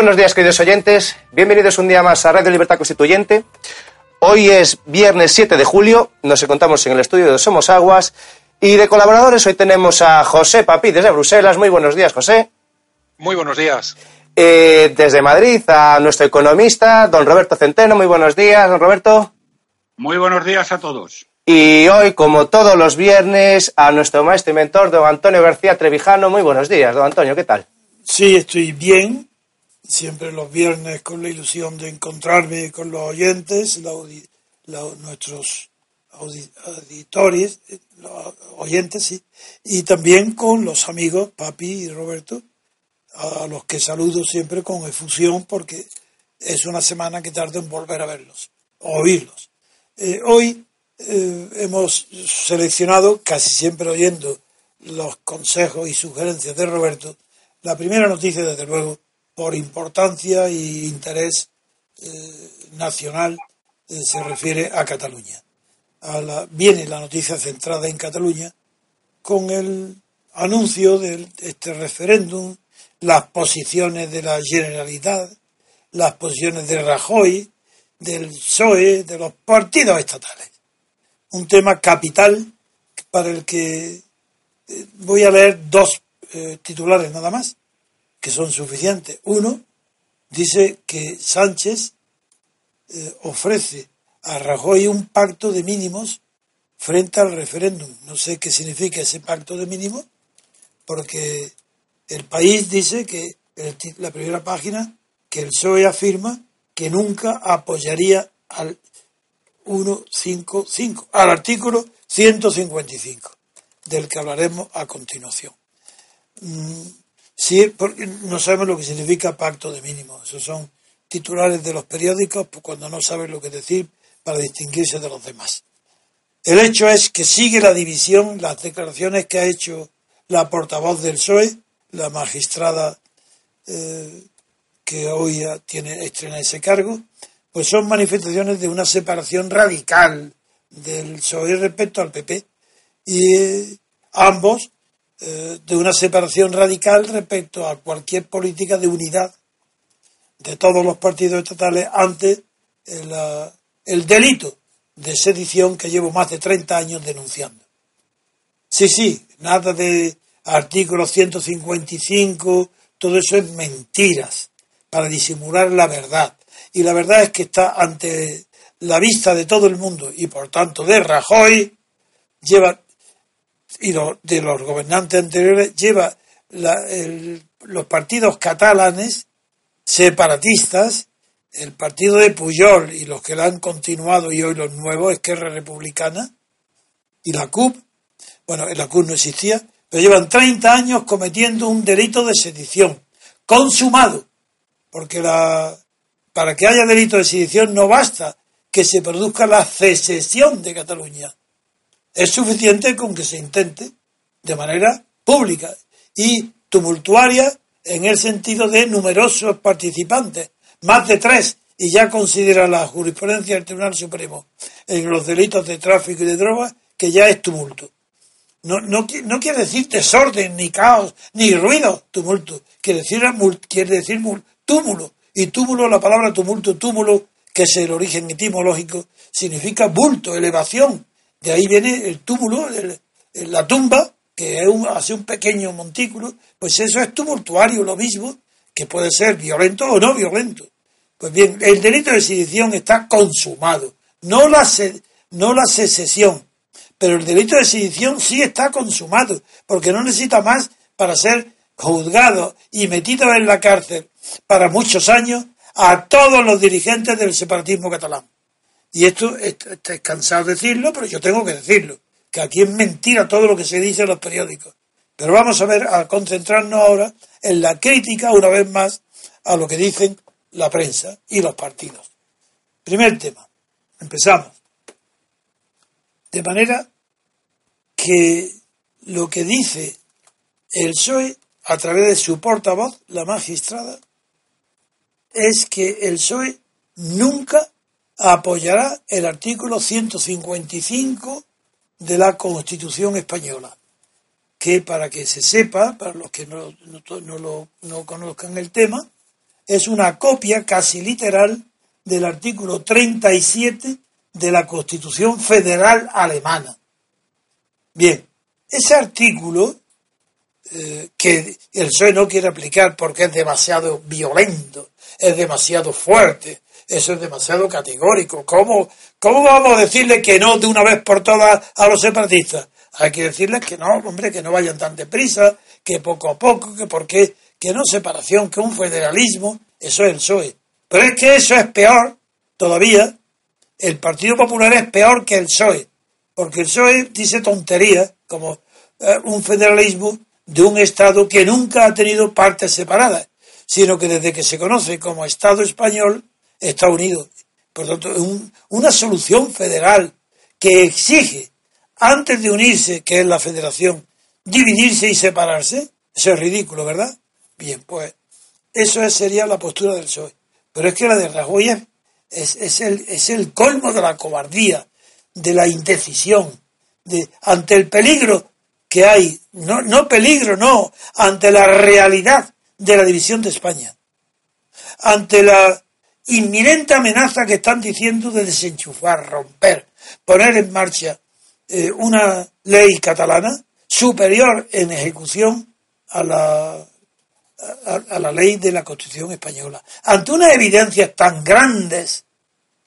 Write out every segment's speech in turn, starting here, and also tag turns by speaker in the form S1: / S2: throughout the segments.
S1: Buenos días, queridos oyentes. Bienvenidos un día más a Radio Libertad Constituyente. Hoy es viernes 7 de julio. Nos encontramos en el estudio de Somos Aguas. Y de colaboradores hoy tenemos a José Papi desde Bruselas. Muy buenos días, José.
S2: Muy buenos días.
S1: Eh, desde Madrid a nuestro economista, don Roberto Centeno. Muy buenos días, don Roberto.
S2: Muy buenos días a todos.
S1: Y hoy, como todos los viernes, a nuestro maestro y mentor, don Antonio García Trevijano. Muy buenos días, don Antonio. ¿Qué tal?
S3: Sí, estoy bien siempre los viernes con la ilusión de encontrarme con los oyentes, nuestros auditores, los oyentes, sí, y también con los amigos, Papi y Roberto, a los que saludo siempre con efusión porque es una semana que tardo en volver a verlos, oírlos. Eh, hoy eh, hemos seleccionado, casi siempre oyendo los consejos y sugerencias de Roberto, la primera noticia, desde luego, por importancia e interés eh, nacional eh, se refiere a Cataluña. viene la noticia centrada en Cataluña con el anuncio de este referéndum, las posiciones de la Generalidad, las posiciones de Rajoy, del PSOE, de los partidos estatales. Un tema capital para el que eh, voy a leer dos titulares nada más que son suficientes. Uno dice que Sánchez eh, ofrece a Rajoy un pacto de mínimos frente al referéndum. No sé qué significa ese pacto de mínimos, porque el país dice que, la primera página, que el PSOE afirma que nunca apoyaría al 155, al artículo 155, del que hablaremos a continuación. Mm, Sí, porque no sabemos lo que significa pacto de mínimo. Esos son titulares de los periódicos pues, cuando no saben lo que decir para distinguirse de los demás. El hecho es que sigue la división, las declaraciones que ha hecho la portavoz del PSOE, la magistrada eh, que hoy tiene estrena ese cargo, pues son manifestaciones de una separación radical del PSOE respecto al PP. Y eh, ambos eh, de una separación radical respecto a cualquier política de unidad de todos los partidos estatales ante el, eh, el delito de sedición que llevo más de 30 años denunciando. Sí, sí, nada de artículo 155, todo eso es mentiras para disimular la verdad. Y la verdad es que está ante la vista de todo el mundo y por tanto de Rajoy, lleva y de los gobernantes anteriores lleva los partidos catalanes separatistas, el partido de Puyol y los que la han continuado y hoy los nuevos, Esquerra Republicana y la CUP, bueno, la CUP no existía, pero llevan 30 años cometiendo un delito de sedición, consumado, porque la, para que haya delito de sedición no basta que se produzca la secesión de Cataluña, es suficiente con que se intente de manera pública y tumultuaria en el sentido de numerosos participantes, más de tres, y ya considera la jurisprudencia del Tribunal Supremo en los delitos de tráfico y de drogas que ya es tumulto. No, no, no quiere decir desorden, ni caos, ni ruido, tumulto. Quiere decir, quiere decir túmulo. Y túmulo, la palabra tumulto, túmulo, que es el origen etimológico, significa bulto, elevación. De ahí viene el túmulo, la tumba, que es un, hace un pequeño montículo, pues eso es tumultuario, lo mismo, que puede ser violento o no violento. Pues bien, el delito de sedición está consumado, no la, no la secesión, pero el delito de sedición sí está consumado, porque no necesita más para ser juzgado y metido en la cárcel para muchos años a todos los dirigentes del separatismo catalán. Y esto, estoy cansado de decirlo, pero yo tengo que decirlo, que aquí es mentira todo lo que se dice en los periódicos. Pero vamos a ver, a concentrarnos ahora en la crítica, una vez más, a lo que dicen la prensa y los partidos. Primer tema. Empezamos. De manera que lo que dice el PSOE a través de su portavoz, la magistrada, es que el PSOE nunca apoyará el artículo 155 de la Constitución española, que para que se sepa, para los que no, no, no conozcan el tema, es una copia casi literal del artículo 37 de la Constitución Federal Alemana. Bien, ese artículo eh, que el PSOE no quiere aplicar porque es demasiado violento, es demasiado fuerte, eso es demasiado categórico. ¿Cómo, ¿Cómo vamos a decirle que no de una vez por todas a los separatistas? Hay que decirles que no, hombre, que no vayan tan deprisa, que poco a poco, que porque, que no separación, que un federalismo, eso es el PSOE. Pero es que eso es peor todavía. El Partido Popular es peor que el PSOE, porque el PSOE dice tonterías como eh, un federalismo de un Estado que nunca ha tenido partes separadas, sino que desde que se conoce como Estado español está unido. Por lo tanto, una solución federal que exige, antes de unirse, que es la federación, dividirse y separarse, eso es ridículo, ¿verdad? Bien, pues eso sería la postura del PSOE. Pero es que la de Rajoy es, es, el, es el colmo de la cobardía, de la indecisión, de, ante el peligro que hay, no, no peligro, no, ante la realidad de la división de España, ante la inminente amenaza que están diciendo de desenchufar, romper, poner en marcha eh, una ley catalana superior en ejecución a la, a, la ley de la Constitución española. Ante unas evidencias tan grandes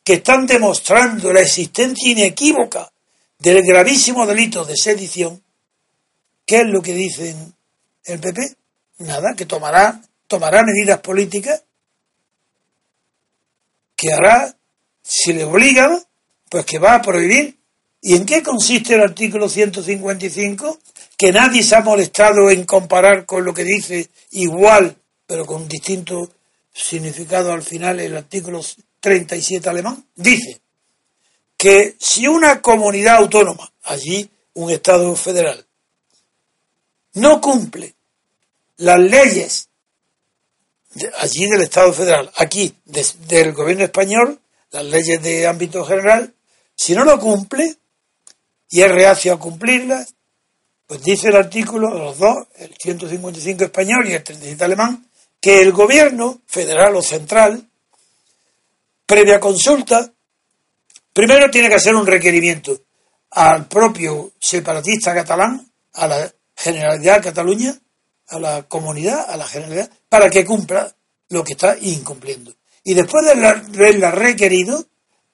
S3: que están demostrando la existencia inequívoca del gravísimo delito de sedición, ¿Qué es lo que dicen el PP? Nada, que tomará, tomará medidas políticas que hará, si le obligan, pues que va a prohibir. ¿Y en qué consiste el artículo 155? Que nadie se ha molestado en comparar con lo que dice igual, pero con distinto significado al final el artículo 37 alemán. Dice que si una comunidad autónoma, allí un Estado federal, no cumple las leyes allí del Estado federal, aquí del gobierno español, las leyes de ámbito general, si no lo cumple y es reacio a cumplirlas, pues dice el artículo, los dos, el 155 español y el 37 alemán, que el gobierno federal o central, previa consulta, primero tiene que hacer un requerimiento al propio separatista catalán, a la Generalidad de Cataluña, a la comunidad, a la Generalidad, para que cumpla lo que está incumpliendo. Y después de haberla requerido,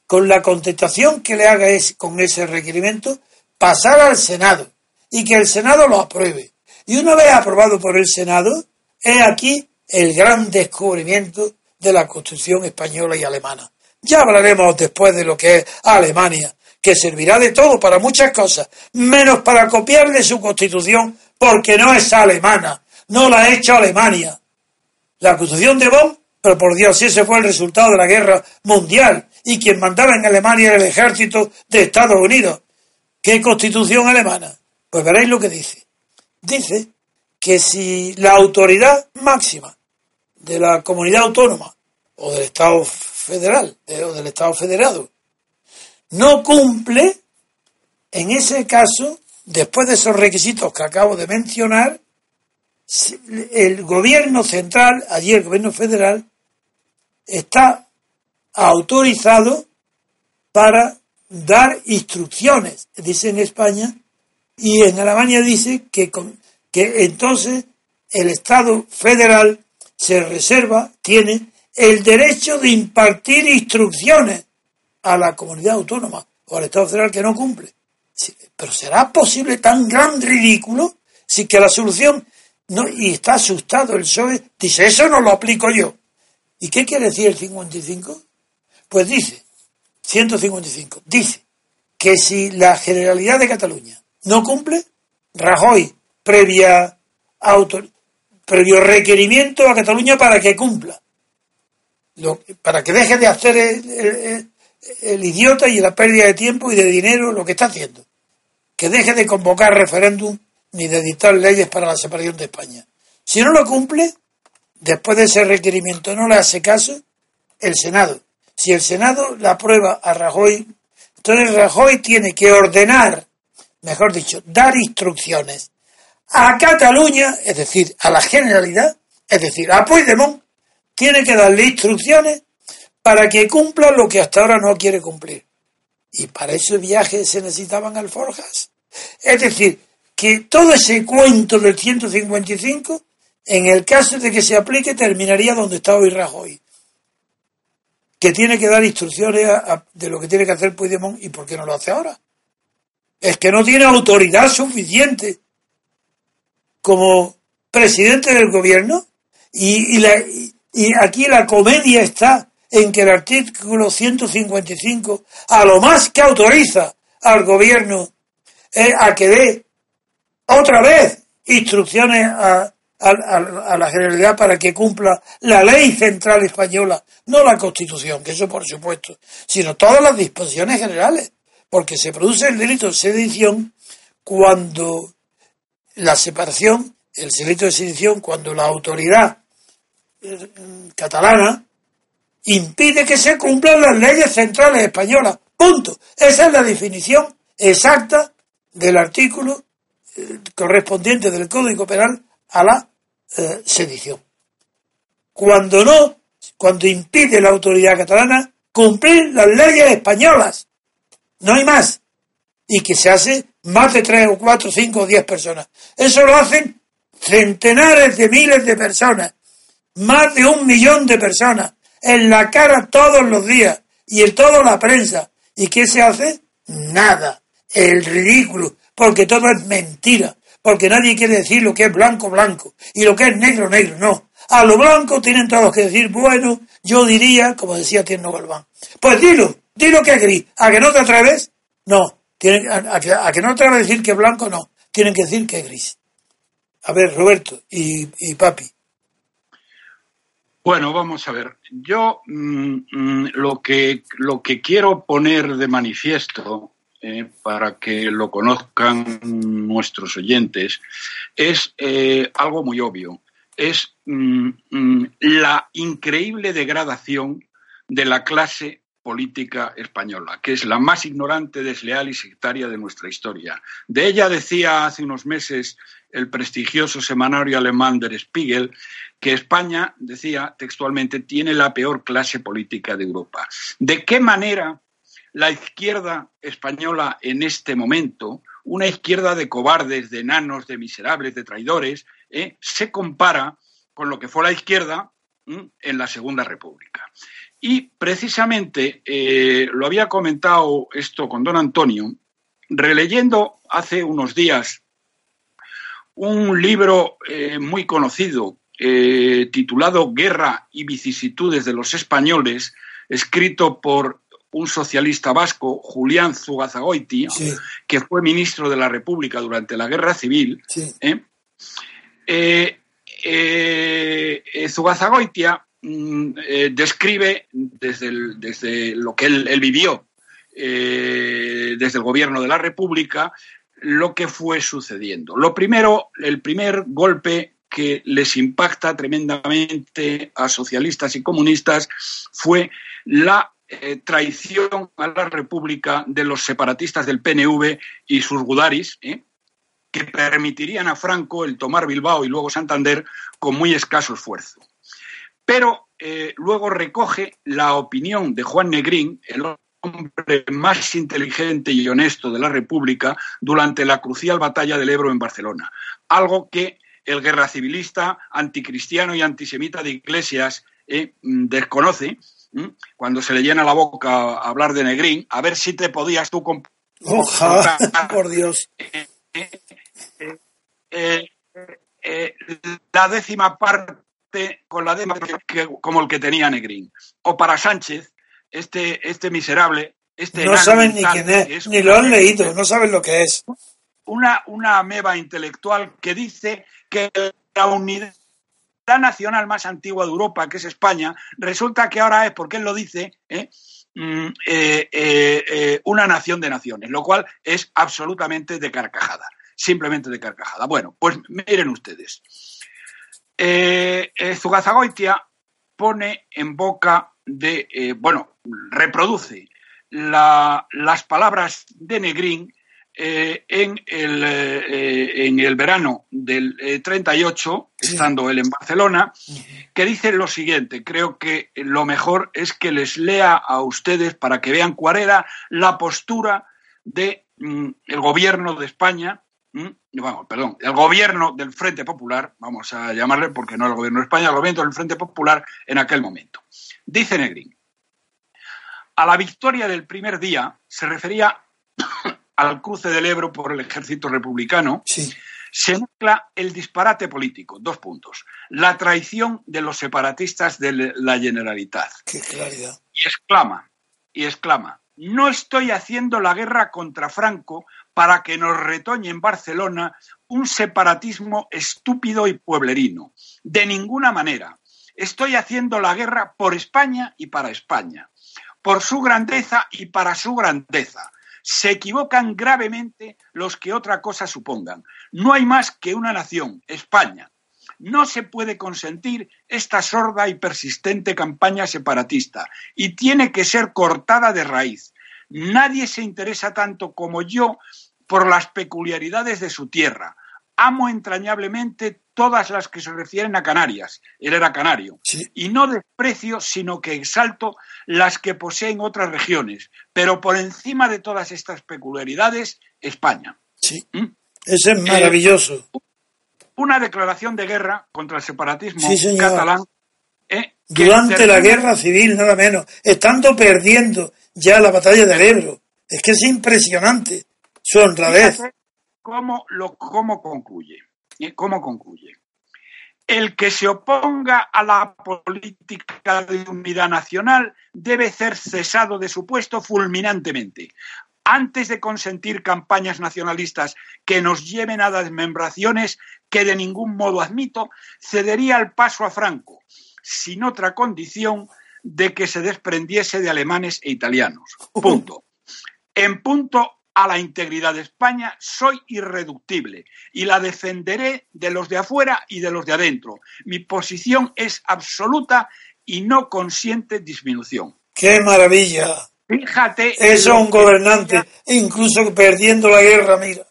S3: con la contestación que le haga es, con ese requerimiento, pasar al Senado y que el Senado lo apruebe. Y una vez aprobado por el Senado, es aquí el gran descubrimiento de la Constitución española y alemana. Ya hablaremos después de lo que es Alemania, que servirá de todo para muchas cosas, menos para copiarle su constitución, porque no es alemana, no la ha hecho Alemania. La constitución de Bonn, pero por Dios, ese fue el resultado de la guerra mundial, y quien mandaba en Alemania era el ejército de Estados Unidos. ¿Qué constitución alemana? Pues veréis lo que dice. Dice que si la autoridad máxima de la comunidad autónoma o del Estado federal o del Estado federado no cumple, en ese caso, después de esos requisitos que acabo de mencionar, el gobierno central, allí el gobierno federal, está autorizado para dar instrucciones, dice en España, y en Alemania dice que, entonces el Estado federal se reserva, tiene el derecho de impartir instrucciones a la comunidad autónoma o al Estado federal que no cumple. Pero ¿será posible tan gran ridículo si que la solución no, y está asustado el PSOE, dice, eso no lo aplico yo. ¿Y qué quiere decir el 55? Pues dice, 155, dice que si la Generalidad de Cataluña no cumple, Rajoy, previa auto, previo requerimiento a Cataluña para que cumpla, para que deje de hacer el idiota y la pérdida de tiempo y de dinero lo que está haciendo, que deje de convocar referéndum ni de dictar leyes para la separación de España. Si no lo cumple, después de ese requerimiento no le hace caso, el Senado. Si el Senado la aprueba a Rajoy, entonces Rajoy tiene que ordenar, mejor dicho, dar instrucciones a Cataluña, es decir, a la Generalidad, es decir, a Puigdemont, tiene que darle instrucciones para que cumpla lo que hasta ahora no quiere cumplir. Y para ese viaje se necesitaban alforjas. Es decir, que todo ese cuento del 155, en el caso de que se aplique, terminaría donde está hoy Rajoy. Que tiene que dar instrucciones de lo que tiene que hacer Puigdemont y por qué no lo hace ahora. Es que no tiene autoridad suficiente como presidente del gobierno y, y aquí la comedia está en que el artículo 155 a lo más que autoriza al gobierno a que dé otra vez instrucciones a, la Generalidad para que cumpla la ley central española, no la Constitución, que eso por supuesto, sino todas las disposiciones generales, porque se produce el delito de sedición cuando la separación, el delito de sedición, cuando la autoridad eh, catalana impide que se cumplan las leyes centrales españolas. Punto. Esa es la definición exacta del artículo correspondiente del Código Penal a la eh, sedición. Cuando no, cuando impide la autoridad catalana cumplir las leyes españolas, no hay más, y que se hace más de tres o cuatro, cinco o diez personas. Eso lo hacen centenares de miles de personas, más de un millón de personas, en la cara todos los días, y en toda la prensa. ¿Y qué se hace? Nada. El ridículo porque todo es mentira, porque nadie quiere decir lo que es blanco, blanco, y lo que es negro, negro, no. A lo blanco tienen todos que decir, bueno, yo diría, como decía Tierno Galván, pues dilo, dilo que es gris, a que no te atreves, no, tienen, a, que, no te atreves a decir que es blanco, no, tienen que decir que es gris. A ver, Roberto y, Papi.
S2: Bueno, vamos a ver. Yo mm, mm, lo, que, lo que quiero poner de manifiesto eh, para que lo conozcan nuestros oyentes, es eh, algo muy obvio. Es mm, la increíble degradación de la clase política española, que es la más ignorante, desleal y sectaria de nuestra historia. De ella decía hace unos meses el prestigioso semanario alemán Der Spiegel que España, decía textualmente, tiene la peor clase política de Europa. ¿De qué manera la izquierda española en este momento, una izquierda de cobardes, de enanos, de miserables, de traidores, ¿eh? se compara con lo que fue la izquierda en la Segunda República. Y precisamente eh, lo había comentado esto con don Antonio, releyendo hace unos días un libro eh, muy conocido titulado Guerra y vicisitudes de los españoles, escrito por un socialista vasco, Julián Zugazagoiti, que fue ministro de la República durante la Guerra Civil. ¿eh? Eh, eh, Zugazagoitia mm, describe desde, desde, lo que él, vivió, desde el gobierno de la República, lo que fue sucediendo. Lo primero, el primer golpe que les impacta tremendamente a socialistas y comunistas fue la eh, traición a la República de los separatistas del PNV y sus gudaris, ¿eh? que permitirían a Franco el tomar Bilbao y luego Santander con muy escaso esfuerzo. pero eh, luego recoge la opinión de Juan Negrín, el hombre más inteligente y honesto de la República, durante la crucial batalla del Ebro en Barcelona. Algo que el guerra civilista, anticristiano y antisemita de Iglesias eh, mm, desconoce cuando se le llena la boca a hablar de Negrín, a ver si te podías tú
S3: Ojalá, por Dios.
S2: Eh, eh, la décima parte con la décima como el que tenía Negrín. O para Sánchez, este, este miserable, este
S3: no saben ni quién es, ni lo han leído, no saben lo que es.
S2: Una, una ameba intelectual que dice que la unidad nacional más antigua de Europa, que es España, resulta que ahora es, porque él lo dice, ¿eh? Mm, eh, eh, una nación de naciones, lo cual es absolutamente de carcajada, simplemente de carcajada. Bueno, pues miren ustedes. Zugazagoitia pone en boca de, bueno, reproduce las palabras de Negrín eh, en, el, eh, en, el, verano del 38, eh, estando él en Barcelona, que dice lo siguiente, creo que lo mejor es que les lea a ustedes para que vean cuál era la postura del de, mm, gobierno de España, vamos, perdón, el gobierno del Frente Popular, vamos a llamarle porque no el gobierno de España, el gobierno del Frente Popular en aquel momento. Dice Negrín, a la victoria del primer día se refería al cruce del Ebro por el ejército republicano, se mezcla el disparate político, dos puntos, la traición de los separatistas de la Generalitat.
S3: Qué claridad.
S2: Y exclama, y exclama, no estoy haciendo la guerra contra Franco para que nos retoñe en Barcelona un separatismo estúpido y pueblerino. De ninguna manera. Estoy haciendo la guerra por España y para España, por su grandeza y para su grandeza se equivocan gravemente los que otra cosa supongan. No hay más que una nación, España. No se puede consentir esta sorda y persistente campaña separatista y tiene que ser cortada de raíz. Nadie se interesa tanto como yo por las peculiaridades de su tierra. Amo entrañablemente todas las que se refieren a Canarias, él era canario, y no desprecio, sino que exalto las que poseen otras regiones, pero por encima de todas estas peculiaridades, España.
S3: Sí, ¿Mm? ese es maravilloso.
S2: Eh, una declaración de guerra contra el separatismo catalán.
S3: Eh, Durante la guerra civil, nada menos, estando perdiendo ya la batalla del Ebro. Es que es impresionante su honradez.
S2: ¿Cómo, lo, cómo concluye? ¿Cómo concluye? El que se oponga a la política de unidad nacional debe ser cesado de su puesto fulminantemente. Antes de consentir campañas nacionalistas que nos lleven a desmembraciones que de ningún modo admito, cedería el paso a Franco, sin otra condición de que se desprendiese de alemanes e italianos. Punto. En punto a la integridad de España soy irreductible y la defenderé de los de afuera y de los de adentro. Mi posición es absoluta y no consiente disminución.
S3: ¡Qué maravilla!
S2: Fíjate.
S3: Es un gobernante, incluso perdiendo la guerra, mira.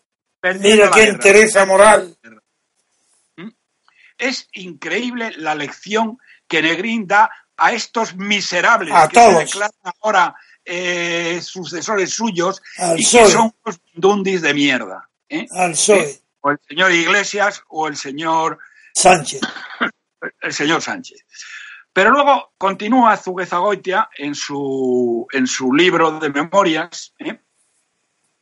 S3: mira qué interesa moral.
S2: ¿Mm? Es increíble la lección que Negrín da a estos miserables
S3: a
S2: que
S3: todos.
S2: se declaran ahora eh, sucesores suyos y que son unos dundis de mierda. ¿eh?
S3: Al ¿Eh?
S2: O el señor Iglesias o el señor
S3: Sánchez.
S2: El señor Sánchez. Pero luego continúa Zuguezagoitia en su, en su libro de memorias ¿eh?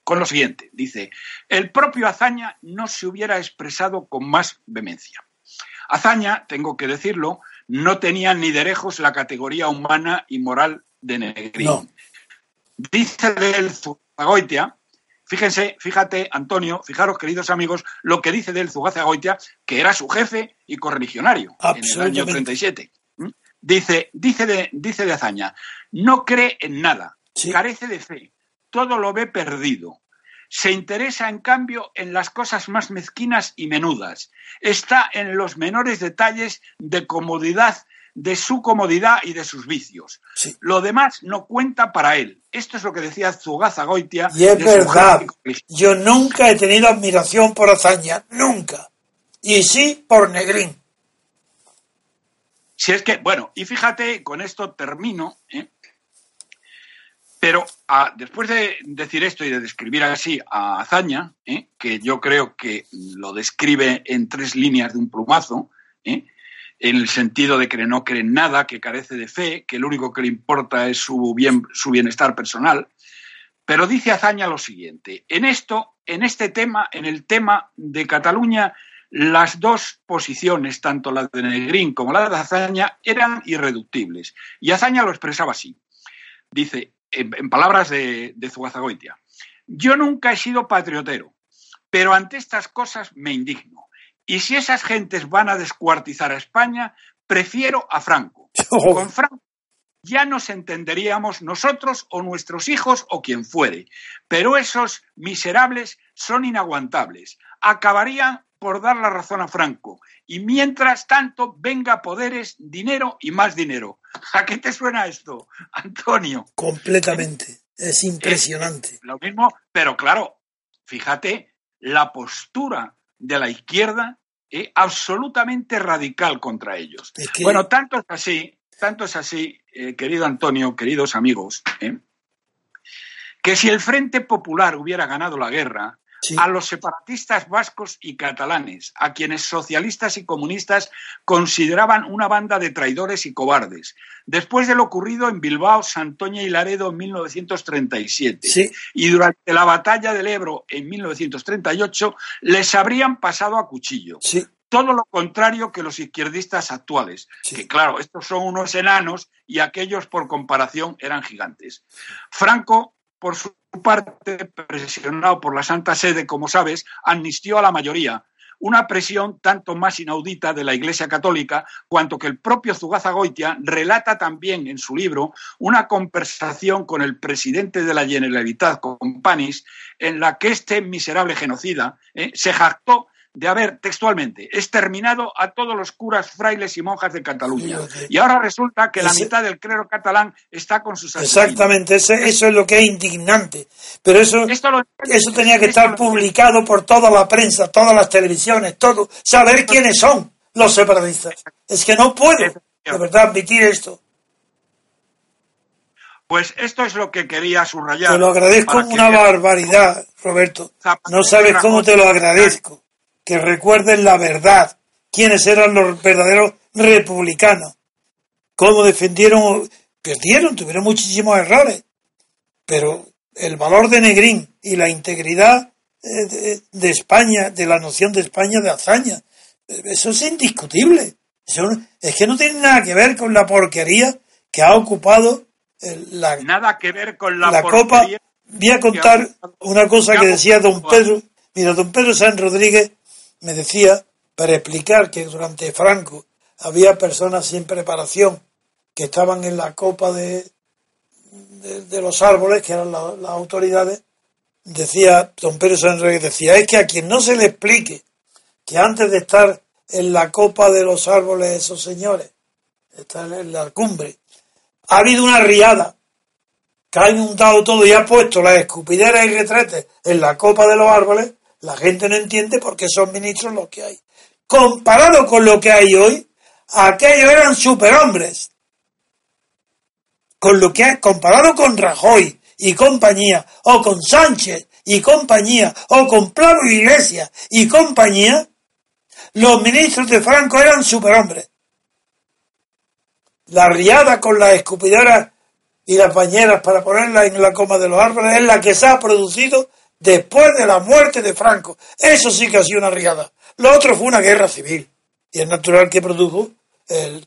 S2: con lo siguiente. Dice, el propio Azaña no se hubiera expresado con más vehemencia. Azaña, tengo que decirlo, no tenía ni de lejos la categoría humana y moral de Negrín dice de él Zugazagoitia, fíjense, fíjate, Antonio, fijaros, queridos amigos, lo que dice de él Zugazagoitia, que era su jefe y correligionario en el año 37. ¿Mm? Dice, dice, de, dice de Azaña, no cree en nada, carece de fe, todo lo ve perdido. Se interesa, en cambio, en las cosas más mezquinas y menudas. Está en los menores detalles de comodidad de su comodidad y de sus vicios. Lo demás no cuenta para él. Esto es lo que decía Zugaza Goitia.
S3: Y es verdad. Yo nunca he tenido admiración por Azaña. Nunca. Y sí por Negrín.
S2: Si es que, bueno, y fíjate, con esto termino, ¿eh? pero después de decir esto y de describir así a Azaña, ¿eh? que yo creo que lo describe en tres líneas de un plumazo, ¿eh? En el sentido de que no cree en nada, que carece de fe, que lo único que le importa es su, bien, su bienestar personal. Pero dice Azaña lo siguiente, en esto, en este tema, en el tema de Cataluña, las dos posiciones, tanto la de Negrín como la de Azaña, eran irreductibles. Y Azaña lo expresaba así. Dice, en, palabras de, de Zugazagoitia, yo nunca he sido patriotero, pero ante estas cosas me indigno. Y si esas gentes van a descuartizar a España, prefiero a Franco. Con Franco ya nos entenderíamos nosotros o nuestros hijos o quien fuere. Pero esos miserables son inaguantables. Acabarían por dar la razón a Franco. Y mientras tanto, venga poderes, dinero y más dinero. ¿A qué te suena esto, Antonio?
S3: Completamente. Es impresionante.
S2: lo mismo, pero claro, fíjate, la postura de la izquierda es absolutamente radical contra ellos. Bueno, tanto es así, tanto es así, eh, querido Antonio, queridos amigos, ¿eh? que si el Frente Popular hubiera ganado la guerra, a los separatistas vascos y catalanes, a quienes socialistas y comunistas consideraban una banda de traidores y cobardes, después de lo ocurrido en Bilbao, Santoña y Laredo en 1937 y durante la batalla del Ebro en 1938, les habrían pasado a cuchillo. Todo lo contrario que los izquierdistas actuales, que claro, estos son unos enanos y aquellos por comparación eran gigantes. Franco por su parte, presionado por la Santa Sede, como sabes, amnistió a la mayoría, una presión tanto más inaudita de la Iglesia Católica, cuanto que el propio Zugazagoitia relata también en su libro una conversación con el presidente de la Generalitat, con Panis, en la que este miserable genocida eh, se jactó de haber textualmente exterminado a todos los curas, frailes y monjas de Cataluña. Y ahora resulta que la mitad del clero catalán está con sus
S3: asesinos. Exactamente, eso, es lo que es indignante. Pero eso, eso tenía que estar publicado por toda la prensa, todas las televisiones, todo. Saber quiénes son los separatistas. Es que no puedo, de verdad, admitir esto.
S2: Pues esto es lo que quería subrayar.
S3: Te lo agradezco una barbaridad, Roberto. No sabes cómo te lo agradezco que recuerden la verdad, quiénes eran los verdaderos republicanos, cómo defendieron, perdieron, tuvieron muchísimos errores, pero el valor de Negrín y la integridad eh, de, España, de la noción de España de hazaña, eso es indiscutible. es que no tiene nada que ver con la porquería que ha ocupado la,
S2: nada que ver con la,
S3: la copa. Voy a contar una cosa que decía don Pedro. Mira, don Pedro San Rodríguez me decía, para explicar que durante Franco había personas sin preparación que estaban en la copa de, de, los árboles, que eran las autoridades, decía don Pedro Sánchez, decía, es que a quien no se le explique que antes de estar en la copa de los árboles esos señores, están en la cumbre, ha habido una riada que ha inundado todo y ha puesto las escupideras y retretes en la copa de los árboles, la gente no entiende por qué son ministros lo que hay. Comparado con lo que hay hoy, aquellos eran superhombres. Con lo que hay, comparado con Rajoy y compañía, o con Sánchez y compañía, o con Plano Iglesias y compañía, los ministros de Franco eran superhombres. La riada con las escupidoras y las bañeras para ponerlas en la coma de los árboles es la que se ha producido después de la muerte de Franco. Eso sí que ha sido una riada. Lo otro fue una guerra civil. Y es natural que produjo el,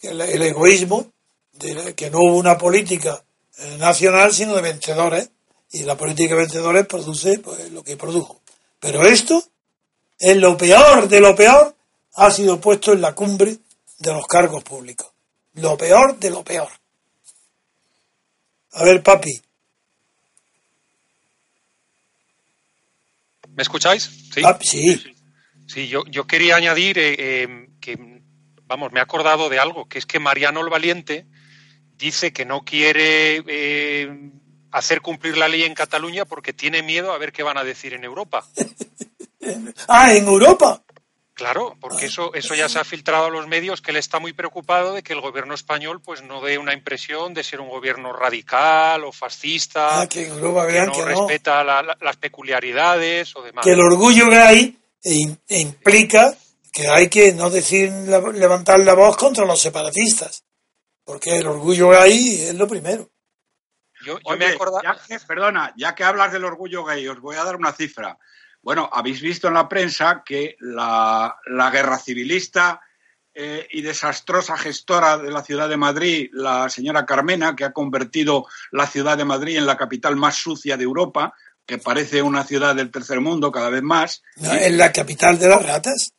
S3: egoísmo de que no hubo una política eh, nacional sino de vencedores. Y la política de vencedores produce pues, lo que produjo. Pero esto es lo peor de lo peor, ha sido puesto en la cumbre de los cargos públicos. Lo peor de lo peor. A ver, papi,
S4: ¿Me escucháis?
S3: Sí. Ah, sí.
S4: sí. yo, yo quería añadir eh, em, que, vamos, me he acordado de algo, que es que Mariano el Valiente dice que no quiere eh, hacer cumplir la ley en Cataluña porque tiene miedo a ver qué van a decir en Europa.
S3: ah, en Europa.
S4: Claro, porque eso, eso ya se ha filtrado a los medios que él está muy preocupado de que el gobierno español pues no dé una impresión de ser un gobierno radical o fascista,
S3: Ah, que vean
S4: no
S3: que no.
S4: respeta la- la- las peculiaridades o demás.
S3: Que el orgullo gay in- implica que hay que no decir la- levantar la voz contra los separatistas. Porque el orgullo gay es lo primero.
S4: Yo, yo
S2: Oye,
S4: me acorda-
S2: ya que- perdona, ya que hablas del orgullo gay, os voy a dar una cifra. Bueno, habéis visto en la prensa que la, la guerra civilista eh, y desastrosa gestora de la ciudad de Madrid, la señora Carmena, que ha convertido la ciudad de Madrid en la capital más sucia de Europa, que parece una ciudad del tercer mundo cada vez más,
S3: ¿no? Es la capital de las ratas.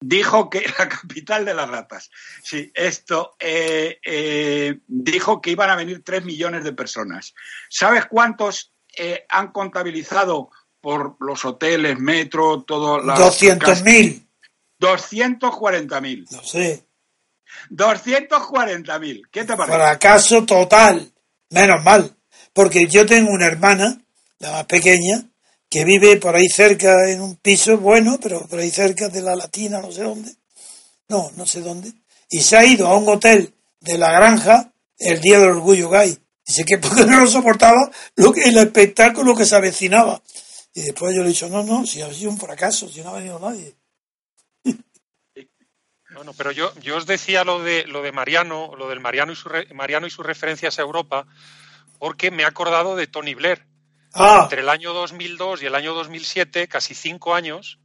S2: dijo que la capital de las ratas. Sí, esto eh, eh, dijo que iban a venir tres millones de personas. ¿Sabes cuántos eh, han contabilizado por los hoteles, metro, todo la
S3: 200.000.
S2: 240.000.
S3: No sé.
S2: 240.000. ¿Qué te parece?
S3: Fracaso total. Menos mal. Porque yo tengo una hermana, la más pequeña, que vive por ahí cerca en un piso bueno, pero por ahí cerca de la Latina, no sé dónde. No, no sé dónde. Y se ha ido a un hotel de la granja el día del orgullo gay. Dice que porque no lo soportaba lo que, el espectáculo que se avecinaba. Y después yo le he dicho, no, no, si ha sido un fracaso, si no ha venido nadie.
S4: Bueno, pero yo, yo os decía lo de lo de Mariano, lo del Mariano y, su re- Mariano y sus referencias a Europa, porque me he acordado de Tony Blair.
S3: Ah,
S4: Entre el año 2002 y el año 2007, casi cinco años,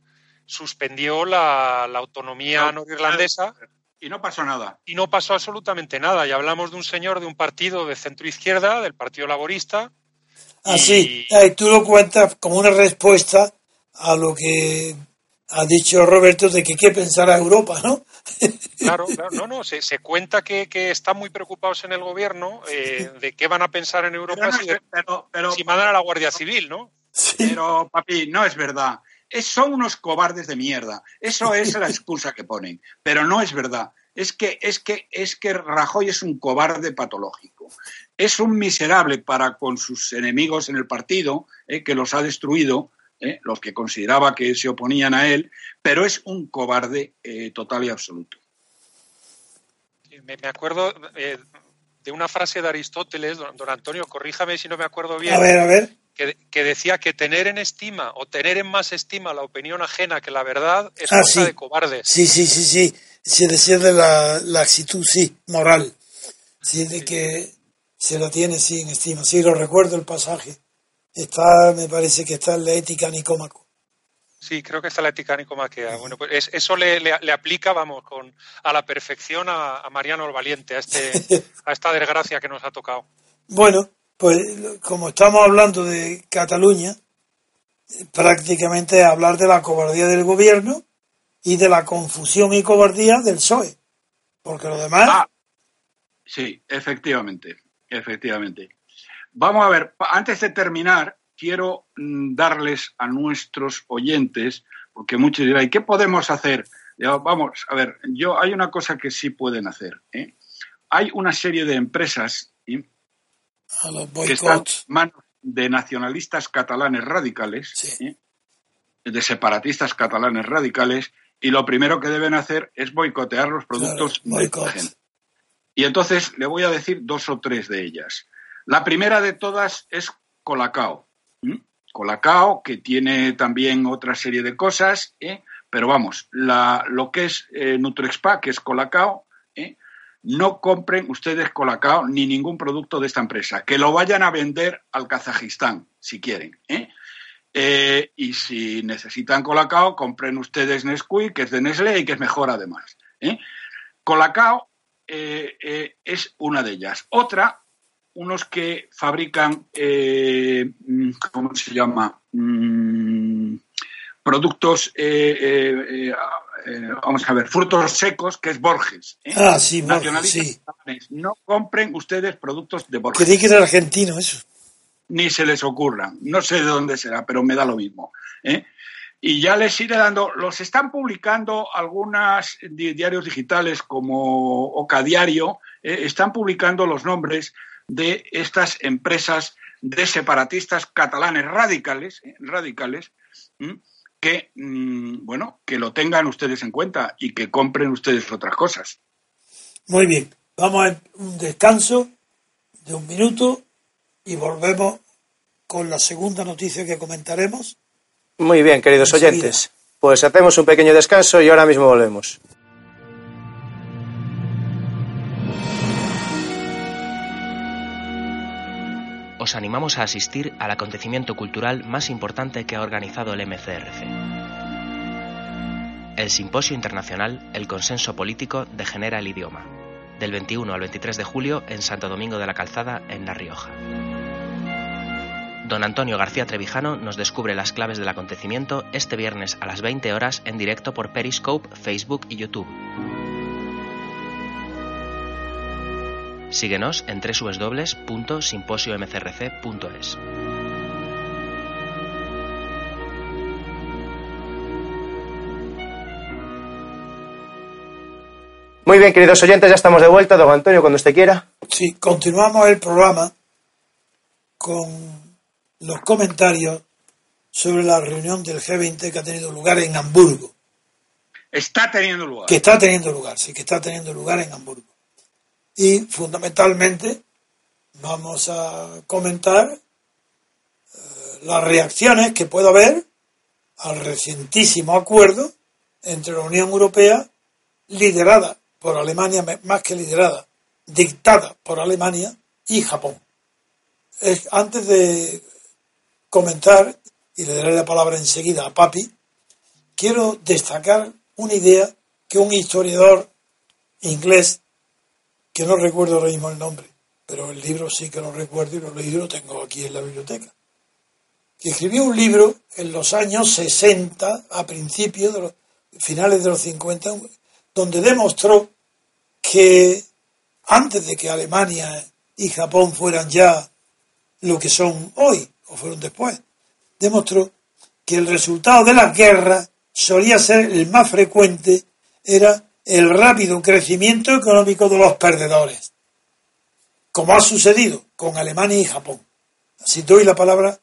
S4: suspendió la, la autonomía
S2: No,
S4: norirlandesa
S2: Y no pasó nada.
S4: y no pasó absolutamente nada. Y hablamos de un señor de un partido de centro izquierda, del Partido Laborista.
S3: Así.
S4: y-
S3: Ah, tú lo cuentas como una respuesta a lo que ha dicho Roberto de que qué pensará Europa, ¿no?
S4: Claro, claro, no, no, se, se cuenta que, que están muy preocupados en el gobierno de de qué van a pensar en Europa
S2: Pero, no
S4: si,
S2: es- pero- pero-
S4: si mandan a la Guardia Civil, ¿no?
S2: Pero, papi, no es verdad. Es- son unos cobardes de mierda. Eso es la excusa que ponen. Pero no es verdad. Es que, es que, es que Rajoy es un cobarde patológico. Es un miserable para con sus enemigos en el partido, eh, que los ha destruido, eh, los que consideraba que se oponían a él, pero es un cobarde eh, total y absoluto.
S4: Me, me acuerdo de una frase de Aristóteles, don, don Antonio, corríjame si no me acuerdo bien,
S3: A ver, a ver.
S4: que, que decía que tener en estima o tener en más estima la opinión ajena que la verdad es
S3: Ah,
S4: cosa
S3: sí.
S4: de cobardes.
S3: Sí, sí, sí, sí. Se decía de la, la actitud, sí, moral. Sí, de que se la tiene, sí, en estima. Sí, lo recuerdo el pasaje. Está, me parece que está en la ética nicómaco.
S4: Sí, creo que está la ética nicomaquea. Bueno, pues es- eso le, le- le aplica, vamos, con a la perfección a, a Mariano el Valiente, a, este, a esta desgracia que nos ha tocado.
S3: Bueno, pues como estamos hablando de Cataluña, eh, prácticamente es hablar de la cobardía del gobierno y de la confusión y cobardía del PSOE. Porque lo demás,
S2: Ah, sí, efectivamente, efectivamente. Vamos a ver, antes de terminar, quiero mm, darles a nuestros oyentes, porque muchos dirán, ¿y qué podemos hacer? Vamos, a ver, yo hay una cosa que sí pueden hacer. ¿eh? Hay una serie de empresas que están en manos de nacionalistas catalanes radicales,
S3: Sí.
S2: ¿eh? de separatistas catalanes radicales, y lo primero que deben hacer es boicotear los productos
S3: Claro,
S2: de
S3: boicot.
S2: gente. Y entonces le voy a decir dos o tres de ellas. La primera de todas es Colacao. Colacao, que tiene también otra serie de cosas, ¿eh? pero vamos, la- lo que es eh, Nutrexpa, que es Colacao, ¿eh? no compren ustedes Colacao ni ningún producto de esta empresa. Que lo vayan a vender al Kazajistán, si quieren. y si necesitan Colacao, compren ustedes Nesquik, que es de Nestlé y que es mejor además. Colacao eh, eh, es una de ellas. Otra, unos que fabrican, eh, ¿cómo se llama? Mm, productos, eh, eh, eh, vamos a ver, frutos secos, que es Borges.
S3: Ah, sí, Borges, sí.
S2: No compren ustedes productos de Borges
S3: Creí que era argentino eso.
S2: ni se les ocurra. No sé de dónde será, pero me da lo mismo. ¿eh? Y ya les iré dando, los están publicando algunas di- diarios digitales como Oca Diario, eh, están publicando los nombres de estas empresas de separatistas catalanes radicales, eh, radicales que, mm, bueno, que lo tengan ustedes en cuenta y que compren ustedes otras cosas.
S3: Muy bien, vamos a un descanso de un minuto y volvemos con la segunda noticia que comentaremos.
S1: Muy bien, queridos oyentes. Pues hacemos un pequeño descanso y ahora mismo volvemos.
S5: os animamos a asistir al acontecimiento cultural más importante que ha organizado el MCRC. El Simposio Internacional El Consenso Político degenera el idioma, del 21 al 23 de julio en Santo Domingo de la Calzada, en La Rioja. Don Antonio García Trevijano nos descubre las claves del acontecimiento este viernes a las 20 horas en directo por Periscope, Facebook y YouTube. Síguenos en www.simposiomcrc.es.
S1: Muy bien, queridos oyentes, ya estamos de vuelta. Don Antonio, cuando usted quiera.
S3: Sí, continuamos el programa con los comentarios sobre la reunión del G20 que ha tenido lugar en Hamburgo.
S2: Está teniendo lugar.
S3: Que está teniendo lugar, sí, que está teniendo lugar en Hamburgo y fundamentalmente vamos a comentar eh, las reacciones que puede haber al recientísimo acuerdo entre la Unión Europea, liderada por Alemania, más que liderada, dictada por Alemania y Japón. antes de comentar, y le daré la palabra enseguida a Papi, quiero destacar una idea que un historiador inglés que no recuerdo ahora mismo el nombre, pero el libro sí que lo recuerdo y lo leí lo tengo aquí en la biblioteca. Que escribió un libro en los años 60, a principios de los finales de los 50, donde demostró que antes de que Alemania y Japón fueran ya lo que son hoy, o fueron después, demostró que el resultado de las guerras solía ser el más frecuente, era el rápido crecimiento económico de los perdedores, como ha sucedido con Alemania y Japón. Así doy la palabra,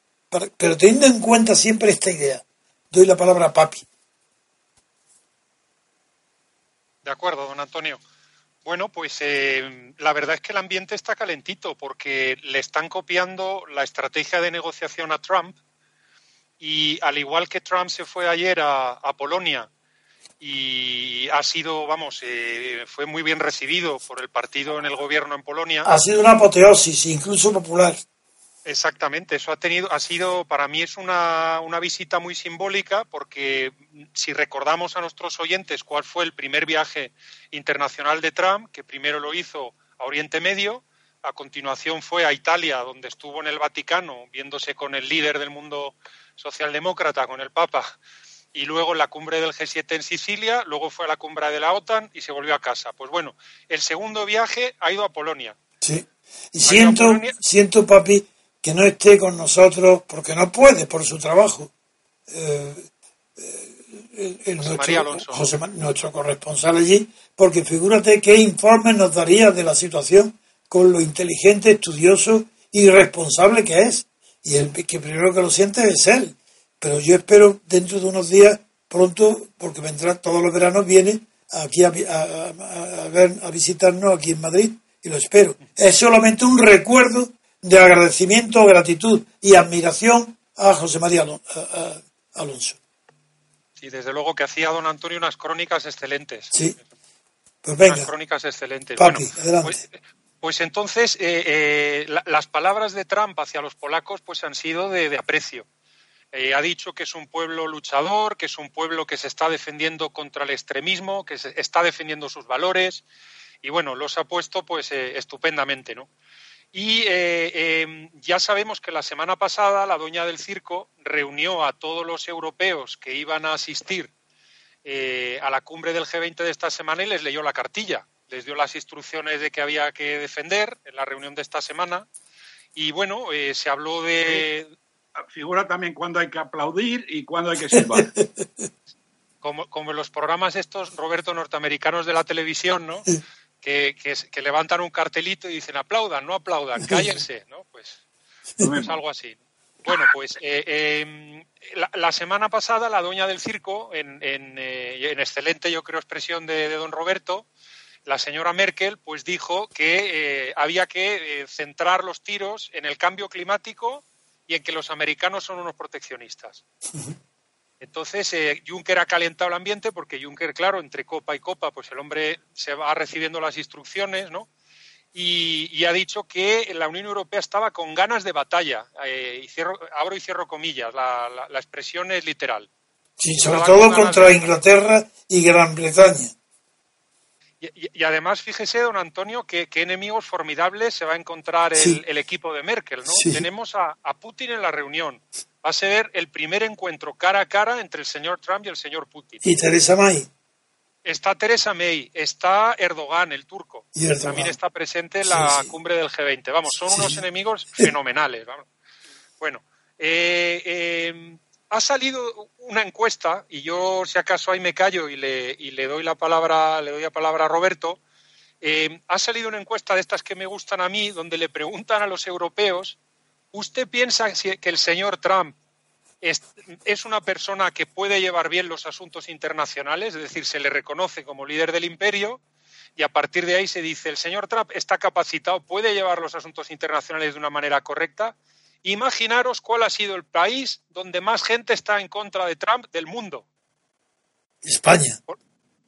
S3: pero teniendo en cuenta siempre esta idea, doy la palabra a Papi.
S4: De acuerdo, don Antonio. Bueno, pues eh, la verdad es que el ambiente está calentito porque le están copiando la estrategia de negociación a Trump y al igual que Trump se fue ayer a Polonia y ha sido, vamos, eh, fue muy bien recibido por el partido en el gobierno en Polonia.
S3: Ha sido una apoteosis, incluso popular.
S4: Exactamente, eso ha tenido, ha sido, para mí es una, una visita muy simbólica porque si recordamos a nuestros oyentes cuál fue el primer viaje internacional de Trump, que primero lo hizo a Oriente Medio, a continuación fue a Italia, donde estuvo en el Vaticano, viéndose con el líder del mundo socialdemócrata, con el Papa, y luego la cumbre del G7 en Sicilia, luego fue a la cumbre de la OTAN y se volvió a casa. Pues bueno, el segundo viaje ha ido a Polonia.
S3: Sí. Y siento, siento, papi, que no esté con nosotros porque no puede por su trabajo. Eh, eh, José nuestro, Alonso. nuestro corresponsal allí, porque figúrate qué informes nos daría de la situación con lo inteligente, estudioso y responsable que es. Y el que primero que lo siente es él. Pero yo espero dentro de unos días, pronto, porque vendrá todos los veranos, viene aquí a, ver, a visitarnos aquí en Madrid y lo espero. Es solamente un recuerdo de agradecimiento, gratitud y admiración a José María Alonso.
S4: Sí, desde luego que hacía don Antonio unas crónicas excelentes.
S3: Sí. Pues venga.
S4: Unas crónicas excelentes.
S3: Papi, adelante.
S4: Pues, pues entonces, eh, eh, las palabras de Trump hacia los polacos pues han sido de aprecio. Eh, ha dicho que es un pueblo luchador, que es un pueblo que se está defendiendo contra el extremismo, que se está defendiendo sus valores y bueno, los ha puesto pues estupendamente, ¿no? Y eh, em, ya sabemos que la semana pasada la dueña del circo reunió a todos los europeos que iban a asistir a la cumbre del G20 de esta semana y les leyó la cartilla, les dio las instrucciones de que había que defender en la reunión de esta semana. Y bueno, se habló de,
S2: figura también cuando hay que aplaudir y cuando hay que silbar.
S4: Como, como los programas estos, Roberto, norteamericanos de la televisión, ¿no? Que, que, levantan un cartelito y dicen aplaudan, no aplaudan, cállense, ¿no? Pues, es algo así. Bueno, pues eh, em, la, semana pasada la doña del circo, en, eh, excelente, yo creo, expresión de, don Roberto, la señora Merkel, pues dijo que había que centrar los tiros en el cambio climático y en que los americanos son unos proteccionistas. Entonces, Juncker ha calentado el ambiente porque Juncker, claro, entre copa y copa, pues el hombre se va recibiendo las instrucciones, ¿no? y, ha dicho que la Unión Europea estaba con ganas de batalla. Eh, y cierro, abro y cierro comillas, la, la, expresión es literal.
S3: Sí, sobre todo contra Inglaterra y Gran Bretaña.
S4: Y, además, fíjese, don Antonio, qué enemigos formidables se va a encontrar el, equipo de Merkel. ¿no? Tenemos a, a, Putin en la reunión. Va a ser el primer encuentro cara a cara entre el señor Trump y el señor Putin.
S3: Y Teresa May
S4: está Teresa May, está Erdogan, el turco. También está presente en la cumbre del G20. Vamos, son unos enemigos fenomenales. Bueno, eh, eh, ha salido una encuesta, y yo si acaso ahí me callo y le, y le doy la palabra, le doy la palabra a Roberto. Eh, ha salido una encuesta de estas que me gustan a mí, donde le preguntan a los europeos, ¿usted piensa que el señor Trump es, una persona que puede llevar bien los asuntos internacionales, es decir, se le reconoce como líder del imperio y a partir de ahí se dice, el señor Trump está capacitado, puede llevar los asuntos internacionales de una manera correcta. Imaginaros cuál ha sido el país donde más gente está en contra de Trump del mundo.
S3: España.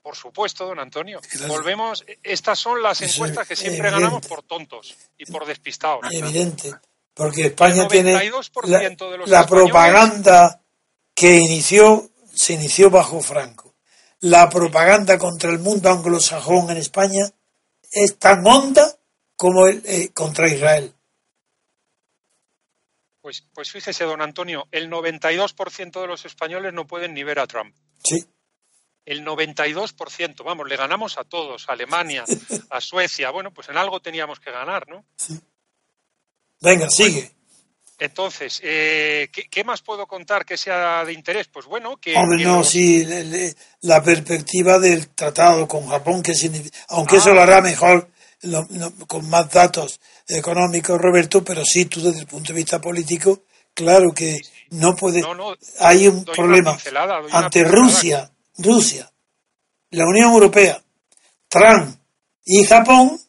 S4: Por, supuesto, don Antonio. Volvemos, estas son las encuestas que siempre ganamos por tontos y por despistados.
S3: Evidente porque España tiene la, propaganda que inició, se inició bajo Franco. La propaganda contra el mundo anglosajón en España es tan honda como el, eh, contra Israel.
S4: Pues, pues fíjese, don Antonio, el 92% de los españoles no pueden ni ver a Trump.
S3: Sí.
S4: El 92%, vamos, le ganamos a todos, a Alemania, a Suecia. Bueno, pues en algo teníamos que ganar, ¿no?
S3: Sí. Venga, sigue.
S4: Entonces, eh, ¿qué, más puedo contar que sea de interés? Pues bueno, que...
S3: Hombre, no, sí, la perspectiva del tratado con Japón, que aunque eso lo hará ah. mejor, con más datos económicos, Roberto, pero sí, tú desde el punto de vista político, claro que no puede... hay un problema ante Rusia, Rusia, la Unión Europea, Trump y Japón,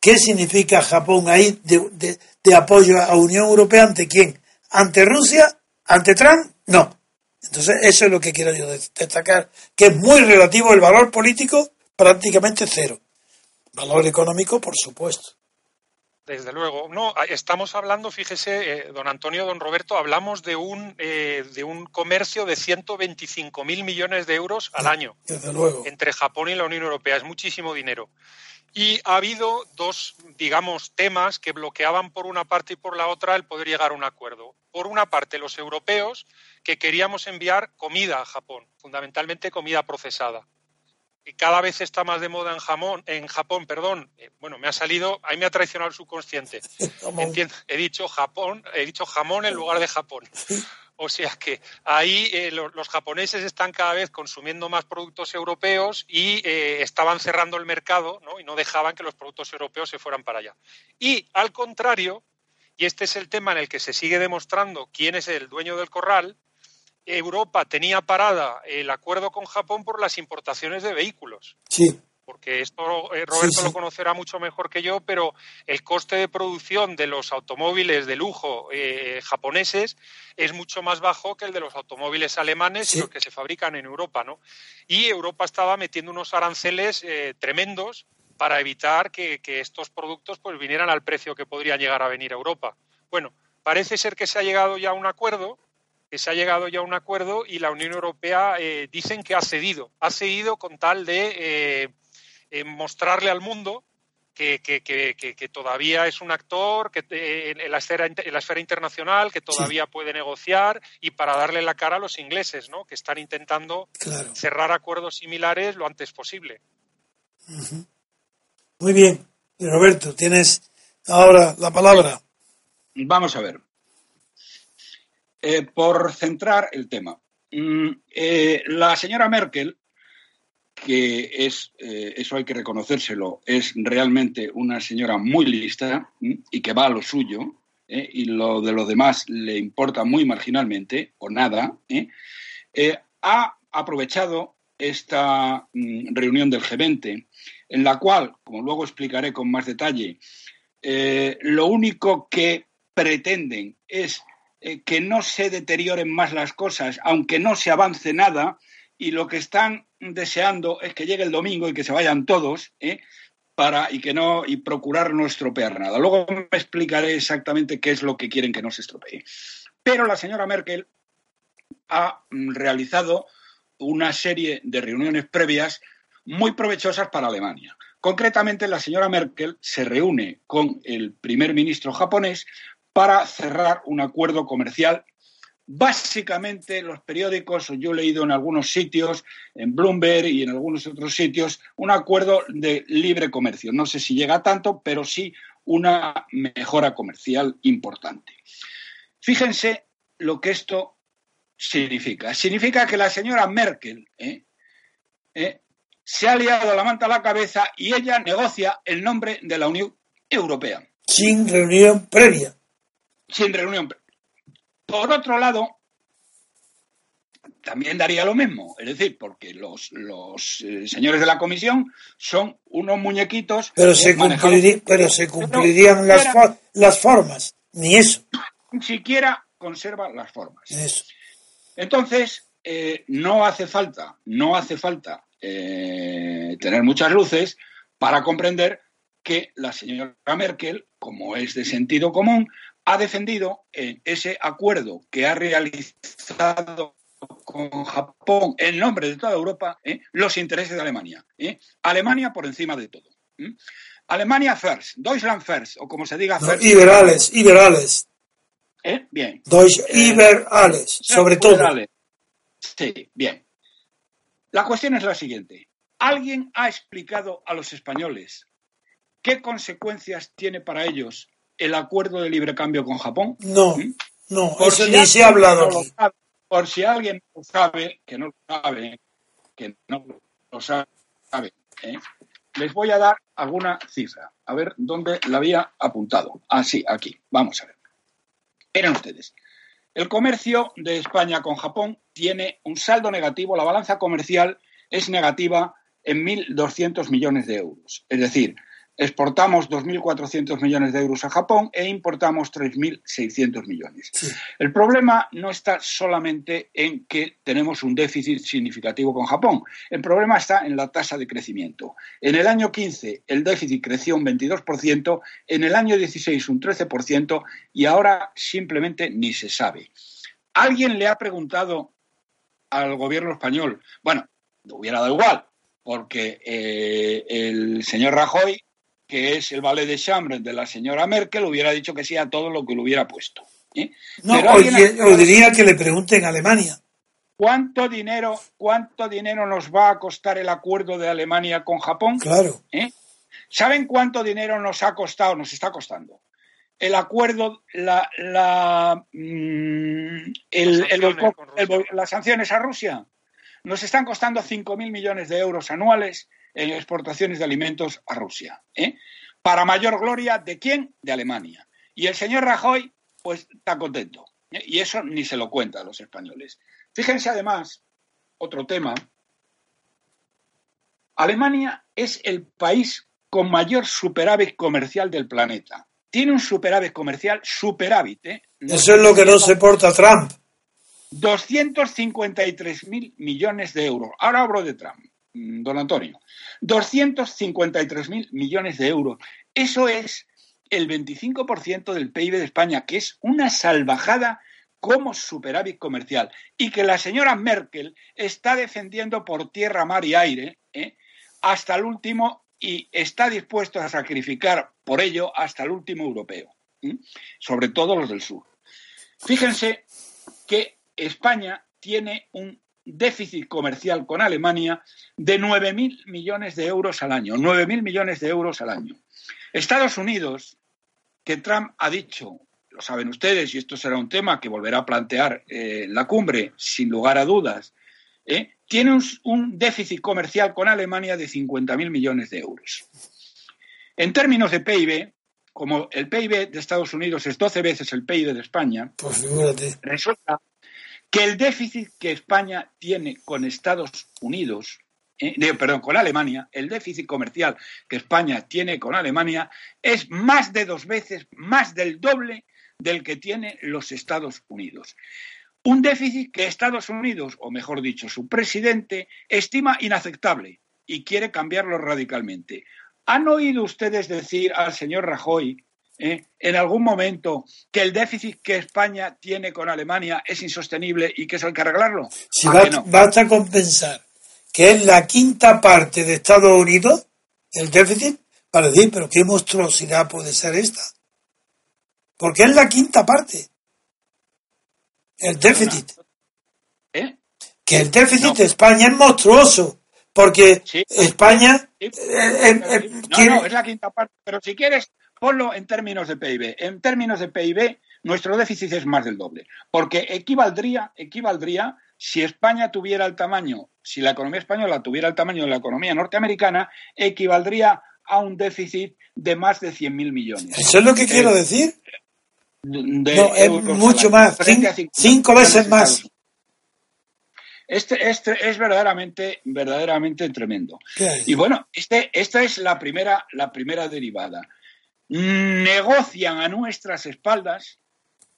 S3: ¿qué significa Japón ahí de de apoyo a Unión Europea ante quién? ¿Ante Rusia? ¿Ante Trump? No. Entonces, eso es lo que quiero yo destacar, que es muy relativo el valor político, prácticamente cero. Valor económico, por supuesto.
S4: Desde luego. No, estamos hablando, fíjese, eh, don Antonio, don Roberto, hablamos de un, eh, de un comercio de 125 mil millones de euros al año.
S3: Desde luego.
S4: Entre Japón y la Unión Europea. Es muchísimo dinero. Y ha habido dos, digamos, temas que bloqueaban por una parte y por la otra el poder llegar a un acuerdo. Por una parte, los europeos que queríamos enviar comida a Japón, fundamentalmente comida procesada. Y cada vez está más de moda en, jamón, en Japón, perdón, eh, bueno, me ha salido, ahí me ha traicionado el subconsciente. he dicho Japón, he dicho jamón en lugar de Japón. O sea que ahí eh, los, japoneses están cada vez consumiendo más productos europeos y eh, estaban cerrando el mercado y no dejaban que los productos europeos se fueran para allá. Y al contrario, y este es el tema en el que se sigue demostrando quién es el dueño del corral, Europa tenía parada el acuerdo con Japón por las importaciones de vehículos.
S3: Sí
S4: porque esto eh, Roberto lo conocerá mucho mejor que yo, pero el coste de producción de los automóviles de lujo eh, japoneses es mucho más bajo que el de los automóviles alemanes y los que se fabrican en Europa, ¿no? Y Europa estaba metiendo unos aranceles eh, tremendos para evitar que, estos productos pues vinieran al precio que podrían llegar a venir a Europa. Bueno, parece ser que se ha llegado ya a un acuerdo que se ha llegado ya a un acuerdo y la Unión Europea dicen que ha cedido, ha cedido con tal de mostrarle al mundo que, todavía es un actor que, en, la esfera, en la esfera internacional, que todavía puede negociar y para darle la cara a los ingleses, ¿no? que están intentando cerrar acuerdos similares lo antes posible.
S3: Muy bien. Roberto, tienes ahora la palabra.
S2: Vamos a ver. Eh, por centrar el tema. Mm, eh, la señora Merkel que es, eh, eso hay que reconocérselo, es realmente una señora muy lista y que va a lo suyo. ¿eh? y lo de los demás le importa muy marginalmente o nada, ¿eh? ha aprovechado esta mm, reunión del G20, en la cual, como luego explicaré con más detalle, lo único que pretenden es que no se deterioren más las cosas, aunque no se avance nada, y lo que están deseando es que llegue el domingo y que se vayan todos, ¿eh? para y que no y procurar no estropear nada. Luego me explicaré exactamente qué es lo que quieren que no se estropee. Pero la señora Merkel ha realizado una serie de reuniones previas muy provechosas para Alemania. Concretamente, la señora Merkel se reúne con el primer ministro japonés para cerrar un acuerdo comercial Básicamente los periódicos, yo he leído en algunos sitios, en Bloomberg y en algunos otros sitios, un acuerdo de libre comercio. No sé si llega a tanto, pero sí una mejora comercial importante. Fíjense lo que esto significa. Significa que la señora Merkel ¿eh? ¿Eh? se ha liado la manta a la cabeza y ella negocia el nombre de la Unión Europea.
S3: Sin reunión previa.
S2: Sin reunión previa. Por otro lado, también daría lo mismo, es decir, porque los, eh, señores de la comisión son unos muñequitos.
S3: Pero se, pero se cumplirían las, las, formas, ni eso.
S2: Ni siquiera conserva las formas. Entonces, eh, no hace falta, no hace falta eh, tener muchas luces para comprender que la señora Merkel, como es de sentido común, ha defendido en ese acuerdo que ha realizado con Japón en nombre de toda Europa ¿eh? los intereses de Alemania. ¿eh? Alemania por encima de todo. Alemania first, Deutschland first, o como se diga first.
S3: Liberales, liberales.
S2: ¿Eh? Bien.
S3: Deutsch, liberales, sobre todo.
S2: Sí, bien. La cuestión es la siguiente. ¿Alguien ha explicado a los españoles qué consecuencias tiene para ellos el acuerdo de libre cambio con Japón?
S3: No, ¿Mm? no, por eso ni se ha hablado
S2: por si alguien no sabe, que no lo sabe, que no lo sabe, ¿eh? les voy a dar alguna cifra. A ver dónde la había apuntado. Ah, sí, aquí. Vamos a ver. Miren ustedes. El comercio de España con Japón tiene un saldo negativo, la balanza comercial es negativa en 1.200 millones de euros. Es decir, exportamos 2.400 millones de euros a Japón e importamos 3.600 millones. El problema no está solamente en que tenemos un déficit significativo con Japón, el problema está en la tasa de crecimiento. En el año 15 el déficit creció un 22%, en el año 16 un 13% y ahora simplemente ni se sabe. ¿Alguien le ha preguntado al gobierno español? Bueno, hubiera dado igual, porque eh, el señor Rajoy que es el ballet de chambre de la señora Merkel, hubiera dicho que sí a todo lo que lo hubiera puesto. ¿eh?
S3: No, o, diría que le pregunten a Alemania.
S2: ¿Cuánto dinero, ¿Cuánto dinero nos va a costar el acuerdo de Alemania con Japón?
S3: Claro.
S2: ¿Eh? ¿Saben cuánto dinero nos ha costado, nos está costando? El acuerdo, la, la, mm, las sanciones a Rusia nos están costando 5.000 millones de euros anuales exportaciones de alimentos a Rusia. ¿eh? Para mayor gloria de quién? De Alemania. Y el señor Rajoy, pues está contento. ¿eh? Y eso ni se lo cuenta a los españoles. Fíjense además, otro tema. Alemania es el país con mayor superávit comercial del planeta. Tiene un superávit comercial, superávit. ¿eh?
S3: eso es lo que no se porta Trump.
S2: 253 mil millones de euros. Ahora hablo de Trump. Mm, don Antonio. 253 mil millones de euros. Eso es el 25% del PIB de España, que es una salvajada como superávit comercial y que la señora Merkel está defendiendo por tierra, mar y aire ¿eh? hasta el último y está dispuesto a sacrificar por ello hasta el último europeo, sobre todo los del sur. Fíjense que España tiene un déficit comercial con Alemania de 9.000 millones de euros al año. 9.000 millones de euros al año. Estados Unidos, que Trump ha dicho, lo saben ustedes, y esto será un tema que volverá a plantear eh, la cumbre, sin lugar a dudas, ¿eh? tiene un, un, déficit comercial con Alemania de 50.000 millones de euros. En términos de PIB, como el PIB de Estados Unidos es 12 veces el PIB de España,
S3: Pues
S2: resulta que el déficit que España tiene con Estados Unidos, eh, perdón, con Alemania, el déficit comercial que España tiene con Alemania es más de dos veces, más del doble del que tiene los Estados Unidos. Un déficit que Estados Unidos, o mejor dicho, su presidente, estima inaceptable y quiere cambiarlo radicalmente. ¿Han oído ustedes decir al señor Rajoy eh, en algún momento que el déficit que España tiene con Alemania es insostenible y que eso hay que arreglarlo?
S3: Si
S2: ¿A
S3: ba-
S2: que no?
S3: basta con pensar que es la quinta parte de Estados Unidos, el déficit, para decir, pero qué monstruosidad puede ser esta. Porque es la quinta parte. El déficit.
S2: ¿Eh?
S3: Que el déficit
S2: No.
S3: de España es monstruoso. Porque
S2: Sí.
S3: España
S2: Sí,
S3: eh, eh, eh,
S2: no,
S3: quiere-
S2: no, es la quinta parte, pero si quieres, ponlo en términos de PIB. En términos de PIB, nuestro déficit es más del doble, porque equivaldría, equivaldría, si España tuviera el tamaño, si la economía española tuviera el tamaño de la economía norteamericana, equivaldría a un déficit de más de 100.000 millones.
S3: Eso es lo que quiero
S2: Eh,
S3: decir.
S2: de
S3: No, es mucho más,
S2: frente
S3: cin-
S2: a 50
S3: cinco veces más.
S2: Este, este es verdaderamente, verdaderamente tremendo. Y bueno, este, esta es la primera, la primera derivada. Negocian a nuestras espaldas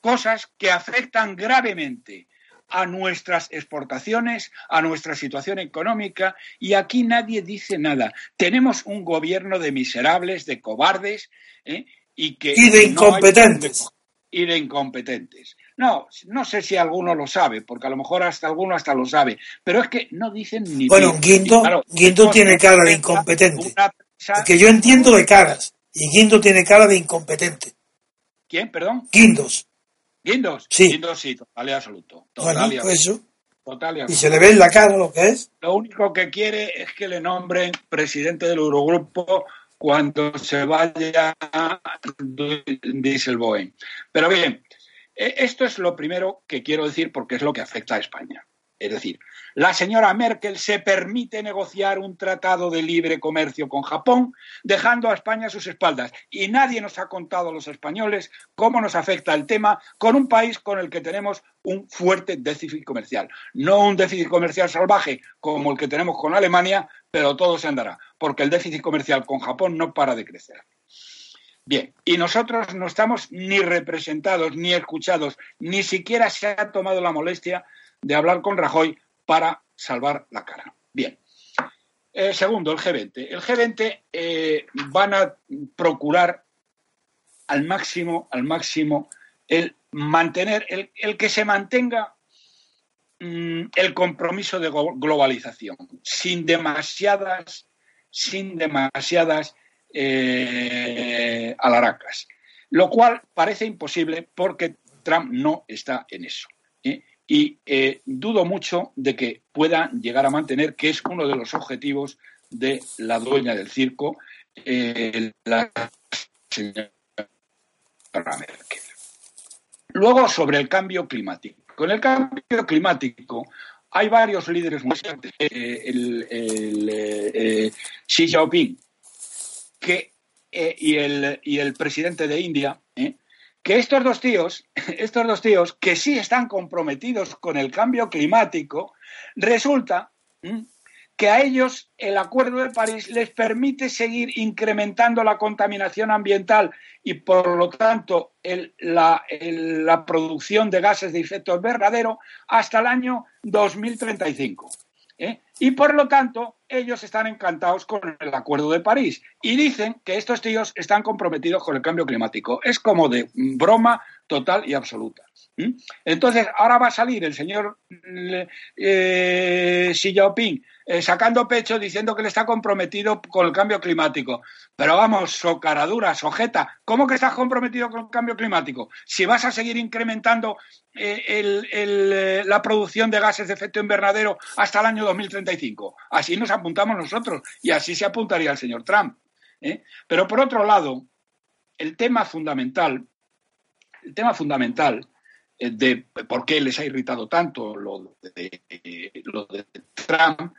S2: cosas que afectan gravemente a nuestras exportaciones, a nuestra situación económica, y aquí nadie dice nada. Tenemos un gobierno de miserables, de cobardes, ¿eh? y que
S3: Y de
S2: no hay-
S3: incompetentes.
S2: y de incompetentes. No, no sé si alguno lo sabe, porque a lo mejor hasta alguno hasta lo sabe, pero es que no dicen ni
S3: Bueno. Guindo-
S2: claro,
S3: tiene cara de incompetente.
S2: una
S3: Que yo entiendo de caras. Y Guindo tiene cara de incompetente.
S2: ¿Quién, perdón?
S3: Guindos.
S2: Guindos.
S3: Sí.
S2: Guindos sí, total y absoluto. Total
S3: Bueno,
S2: y
S3: pues
S2: absoluto.
S3: eso.
S2: Total y
S3: Y se le ve en la cara lo que es.
S2: Lo único que quiere es que le nombren presidente del Eurogrupo cuando se vaya Dieselboen. Pero bien, eh, esto es lo primero que quiero decir porque es lo que afecta a España. Es decir, la señora Merkel se permite negociar un tratado de libre comercio con Japón, dejando a España a sus espaldas. Y nadie nos ha contado a los españoles cómo nos afecta el tema con un país con el que tenemos un fuerte déficit comercial. No un déficit comercial salvaje como el que tenemos con Alemania, pero todo se andará, porque el déficit comercial con Japón no para de crecer. Bien, y nosotros no estamos ni representados, ni escuchados, ni siquiera se ha tomado la molestia de hablar con Rajoy para salvar la cara. Bien. Eh, segundo, el G20. El G20 eh, van a procurar al máximo, al máximo, el mantener, el, que se mantenga mm, el compromiso de globalización, sin demasiadas, sin demasiadas eh, alaracas. Lo cual parece imposible porque Trump no está en eso. Y eh, dudo mucho de que pueda llegar a mantener, que es uno de los objetivos de la dueña del circo, eh, la señora Merkel. Luego, sobre el cambio climático. Con el cambio climático hay varios líderes muy fuertes. Eh, el, eh, Xi Jinping y, el, y el presidente de India. Que estos dos tíos, estos dos tíos que sí están comprometidos con el cambio climático, resulta que a ellos el Acuerdo de París les permite seguir incrementando la contaminación ambiental y, por lo tanto, la, la producción de gases de efecto invernadero hasta el año 2035. ¿Eh? Y, por lo tanto, ellos están encantados con el Acuerdo de París y dicen que estos tíos están comprometidos con el cambio climático. Es como de broma total y absoluta. ¿m? Entonces, ahora va a salir el señor eh, Xi Jinping eh, sacando pecho diciendo que le está comprometido con el cambio climático. Pero vamos, socaradura, sojeta, ¿cómo que estás comprometido con el cambio climático? Si vas a seguir incrementando eh, la producción de gases de efecto invernadero hasta el año 2035. Así nos apuntamos nosotros y así se apuntaría el señor Trump. Pero por otro lado, el tema fundamental, el tema fundamental eh, de por qué les ha irritado tanto lo de, lo de Trump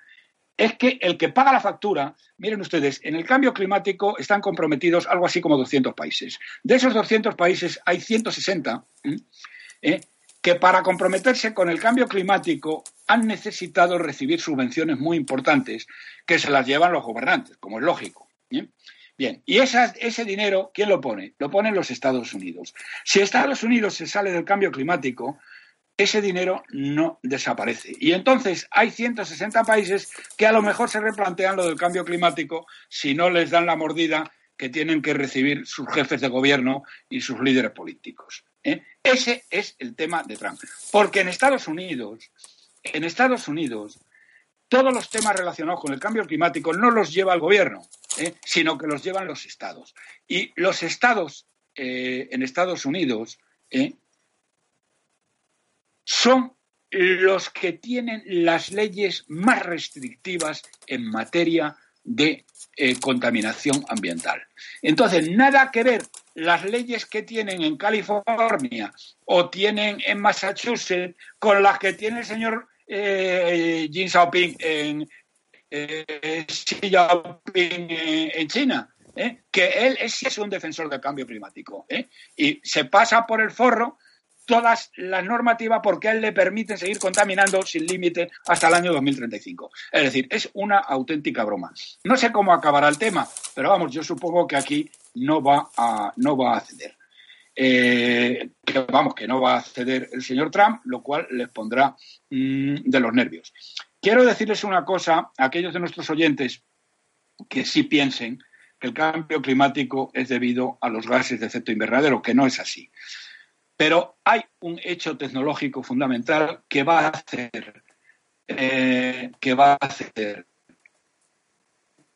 S2: es que el que paga la factura, miren ustedes, en el cambio climático están comprometidos algo así como 200 países. De esos 200 países hay 160 ¿eh? que para comprometerse con el cambio climático han necesitado recibir subvenciones muy importantes que se las llevan los gobernantes, como es lógico. Bien, y ese dinero, ¿quién lo pone? Lo ponen los Estados Unidos. Si Estados Unidos se sale del cambio climático, ese dinero no desaparece. Y entonces hay 160 países que a lo mejor se replantean lo del cambio climático si no les dan la mordida que tienen que recibir sus jefes de gobierno y sus líderes políticos. ¿eh? Ese es el tema de Trump. Porque en Estados Unidos, en Estados Unidos, todos los temas relacionados con el cambio climático no los lleva el gobierno, ¿eh? sino que los llevan los estados. Y los estados eh, en Estados Unidos son los que tienen las leyes más restrictivas en materia de eh, contaminación ambiental. Entonces, nada que ver las leyes que tienen en California o tienen en Massachusetts con las que tiene el señor eh, Jin Xiaoping en, eh, en China. que él es, un defensor del cambio climático y se pasa por el forro todas las normativas porque a él le permiten seguir contaminando sin límite hasta el año 2035. Es decir, es una auténtica broma. No sé cómo acabará el tema, pero vamos, yo supongo que aquí no va a, no va a ceder. Eh, vamos, que no va a ceder el señor Trump, lo cual les pondrá mm, de los nervios. Quiero decirles una cosa a aquellos de nuestros oyentes que sí piensen que el cambio climático es debido a los gases de efecto invernadero, que no es así. Pero hay un hecho tecnológico fundamental que va a hacer, eh,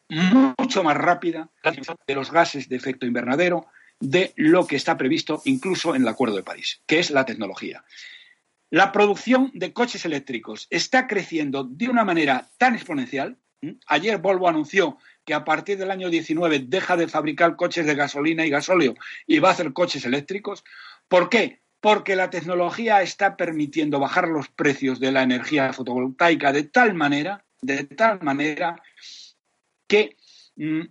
S2: mucho más rápida de los gases de efecto invernadero de lo que está previsto incluso en el Acuerdo de París, que es la tecnología. La producción de coches eléctricos está creciendo de una manera tan exponencial. Ayer Volvo anunció que a partir del año 19 deja de fabricar coches de gasolina y gasóleo y va a hacer coches eléctricos. ¿Por qué? Porque la tecnología está permitiendo bajar los precios de la energía fotovoltaica de tal manera, de tal manera que mm,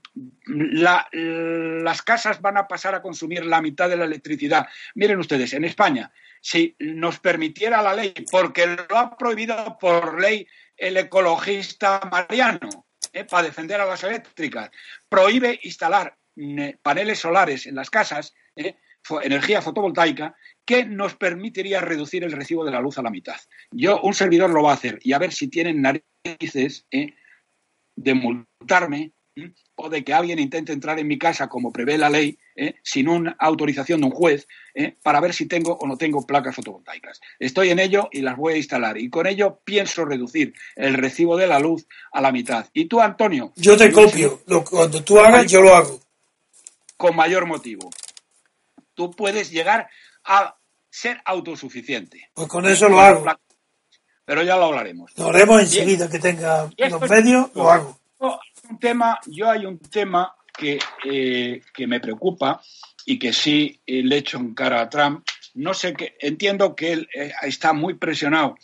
S2: las casas van a pasar a consumir la mitad de la electricidad. Miren ustedes, en España, si nos permitiera la ley, porque lo ha prohibido por ley el ecologista Mariano, eh, para defender a las eléctricas, prohíbe instalar mm, paneles solares en las casas, eh, energía fotovoltaica que nos permitiría reducir el recibo de la luz a la mitad. Yo, un servidor lo va a hacer y a ver si tienen narices ¿eh? de multarme o de que alguien intente entrar en mi casa como prevé la ley, ¿eh? sin una autorización de un juez, ¿eh? para ver si tengo o no tengo placas fotovoltaicas. Estoy en ello y las voy a instalar. Y con ello pienso reducir el recibo de la luz a la mitad. ¿Y tú, Antonio?
S3: Yo te copio. cuando tú hagas, yo lo hago.
S2: Con mayor motivo tú puedes llegar a ser autosuficiente.
S3: Pues con eso lo hago.
S2: Pero ya lo hablaremos.
S3: Lo haremos enseguida que tenga los medios, lo hago.
S2: Un tema, yo hay un tema que, eh, que me preocupa y que sí le echo en cara a Trump. No sé qué, entiendo que él eh, está muy presionado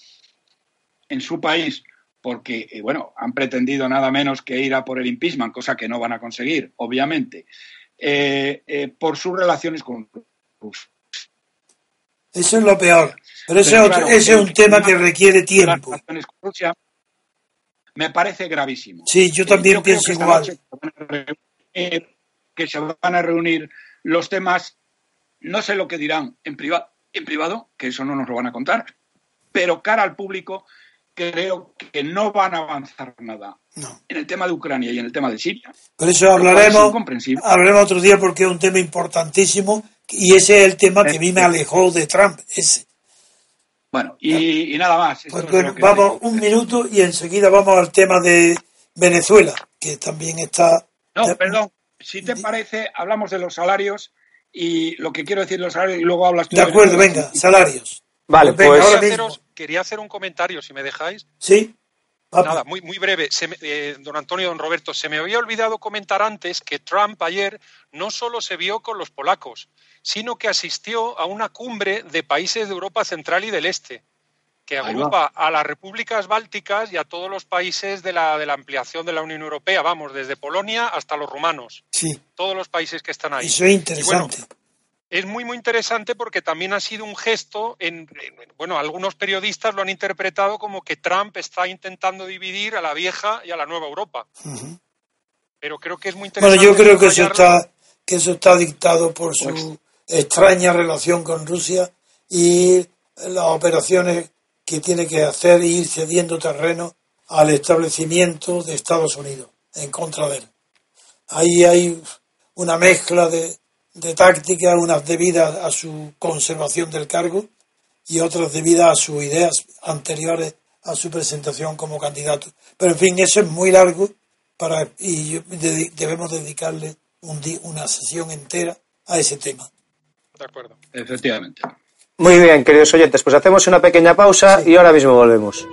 S2: en su país porque, eh, bueno, han pretendido nada menos que ir a por el impeachment, cosa que no van a conseguir, obviamente. Eh, eh, por sus relaciones con Rusia.
S3: Eso es lo peor. Pero ese, es un tema que requiere tiempo.
S2: Me parece gravísimo.
S3: Sí, yo también pienso igual.
S2: Que se van a reunir los temas, no sé lo que dirán en, privado, en privado, que eso no nos lo van a contar, pero cara al público creo que no van a avanzar nada en el tema de Ucrania y en el tema de Siria.
S3: Por eso hablaremos, hablaremos otro día porque es un tema importantísimo y ese es el tema que a mí me alejó de Trump. Ese.
S2: Bueno, y, nada más.
S3: Pues vamos un minuto y enseguida vamos al tema de Venezuela, que también está...
S2: No, perdón, si te parece, hablamos de los salarios y lo que quiero decir de los salarios y luego hablas tú.
S3: De acuerdo, venga, salarios.
S4: Vale, pues... quería hacer un comentario, si me dejáis.
S3: Sí.
S4: Nada, muy, muy breve. Eh, don Antonio, don Roberto, se me había olvidado comentar antes que Trump ayer no solo se vio con los polacos, sino que asistió a una cumbre de países de Europa Central y del Este, que agrupa a las repúblicas bálticas y a todos los países de la, de la ampliación de la Unión Europea, vamos, desde Polonia hasta los rumanos.
S3: Sí.
S4: Todos los países que están ahí.
S3: Eso es interesante.
S4: Es muy, muy interesante porque también ha sido un gesto, en, bueno, algunos periodistas lo han interpretado como que Trump está intentando dividir a la vieja y a la nueva Europa. Pero creo que es muy interesante.
S3: Bueno, yo creo que eso está, que eso está dictado por su pues extraña relación con Rusia y las operaciones que tiene que hacer ir cediendo terreno al establecimiento de Estados Unidos en contra de él. Ahí hay una mezcla de, de tácticas, unas debidas a su conservación del cargo y otras debidas a sus ideas anteriores a su presentación como candidato. Pero en fin, eso es muy largo para, y debemos dedicarle un, una sesión entera a ese tema.
S4: De acuerdo.
S2: Efectivamente.
S1: Muy bien, queridos oyentes, pues hacemos una pequeña pausa y ahora mismo volvemos.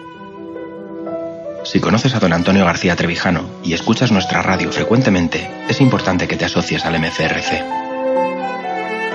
S5: Si conoces a don Antonio García Trevijano y escuchas nuestra radio frecuentemente, es importante que te asocies al MCRC.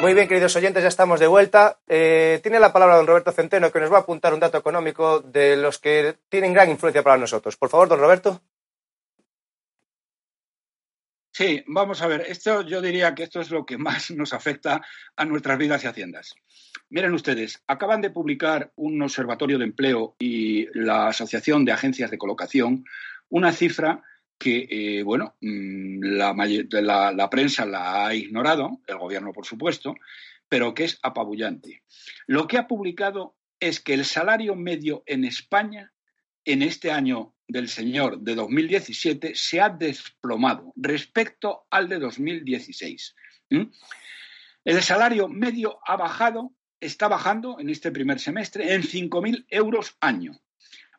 S1: Muy bien, queridos oyentes, ya estamos de vuelta. Eh, tiene la palabra don Roberto Centeno, que nos va a apuntar un dato económico de los que tienen gran influencia para nosotros. Por favor, don Roberto.
S2: Sí, vamos a ver, esto yo diría que esto es lo que más nos afecta a nuestras vidas y haciendas. Miren ustedes, acaban de publicar un observatorio de empleo y la Asociación de Agencias de Colocación una cifra que, eh, bueno, mm, la, la prensa la ha ignorado, el gobierno por supuesto, pero que es apabullante. Lo que ha publicado es que el salario medio en España en este año del señor de 2017 se ha desplomado respecto al de 2016. El salario medio ha bajado está bajando en este primer semestre en 5.000 euros año.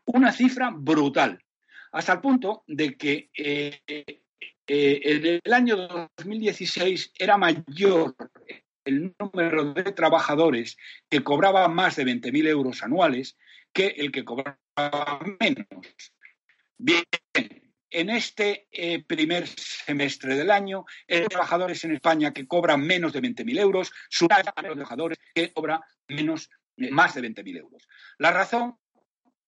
S2: Una cifra brutal, hasta el punto de que eh, eh, en el año 2016 era mayor el número de trabajadores que cobraban más de 20.000 euros anuales que el que cobraba menos. Bien, en este eh, primer semestre del año, hay trabajadores en España que cobran menos de 20.000 euros, suman a los trabajadores que cobran menos, más de 20.000 euros. La razón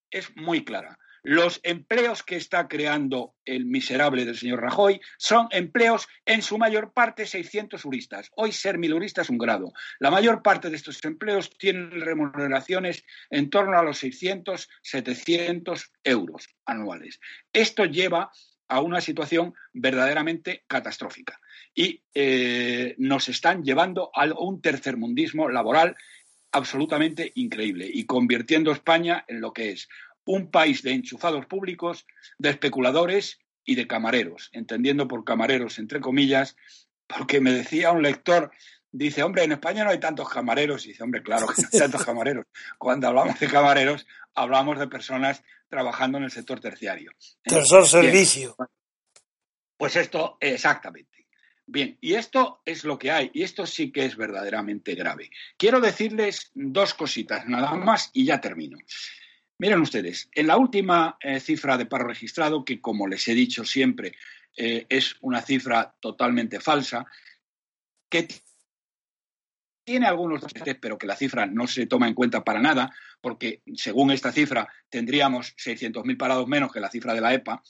S2: es muy clara. Los empleos que está creando el miserable del señor Rajoy son empleos en su mayor parte 600 juristas. Hoy ser milurista es un grado. La mayor parte de estos empleos tienen remuneraciones en torno a los 600, 700 euros anuales. Esto lleva a una situación verdaderamente catastrófica y eh, nos están llevando a un tercermundismo laboral absolutamente increíble y convirtiendo a España en lo que es un país de enchufados públicos, de especuladores y de camareros, entendiendo por camareros entre comillas, porque me decía un lector, dice, hombre, en España no hay tantos camareros, y dice, hombre, claro que no hay tantos camareros. Cuando hablamos de camareros, hablamos de personas trabajando en el sector terciario.
S3: Tercer servicio.
S2: Pues esto, exactamente. Bien, y esto es lo que hay, y esto sí que es verdaderamente grave. Quiero decirles dos cositas, nada más, y ya termino. Miren ustedes, en la última eh, cifra de paro registrado, que como les he dicho siempre eh, es una cifra totalmente falsa, que tiene algunos datos, pero que la cifra no se toma en cuenta para nada, porque según esta cifra tendríamos 600.000 parados menos que la cifra de la EPA,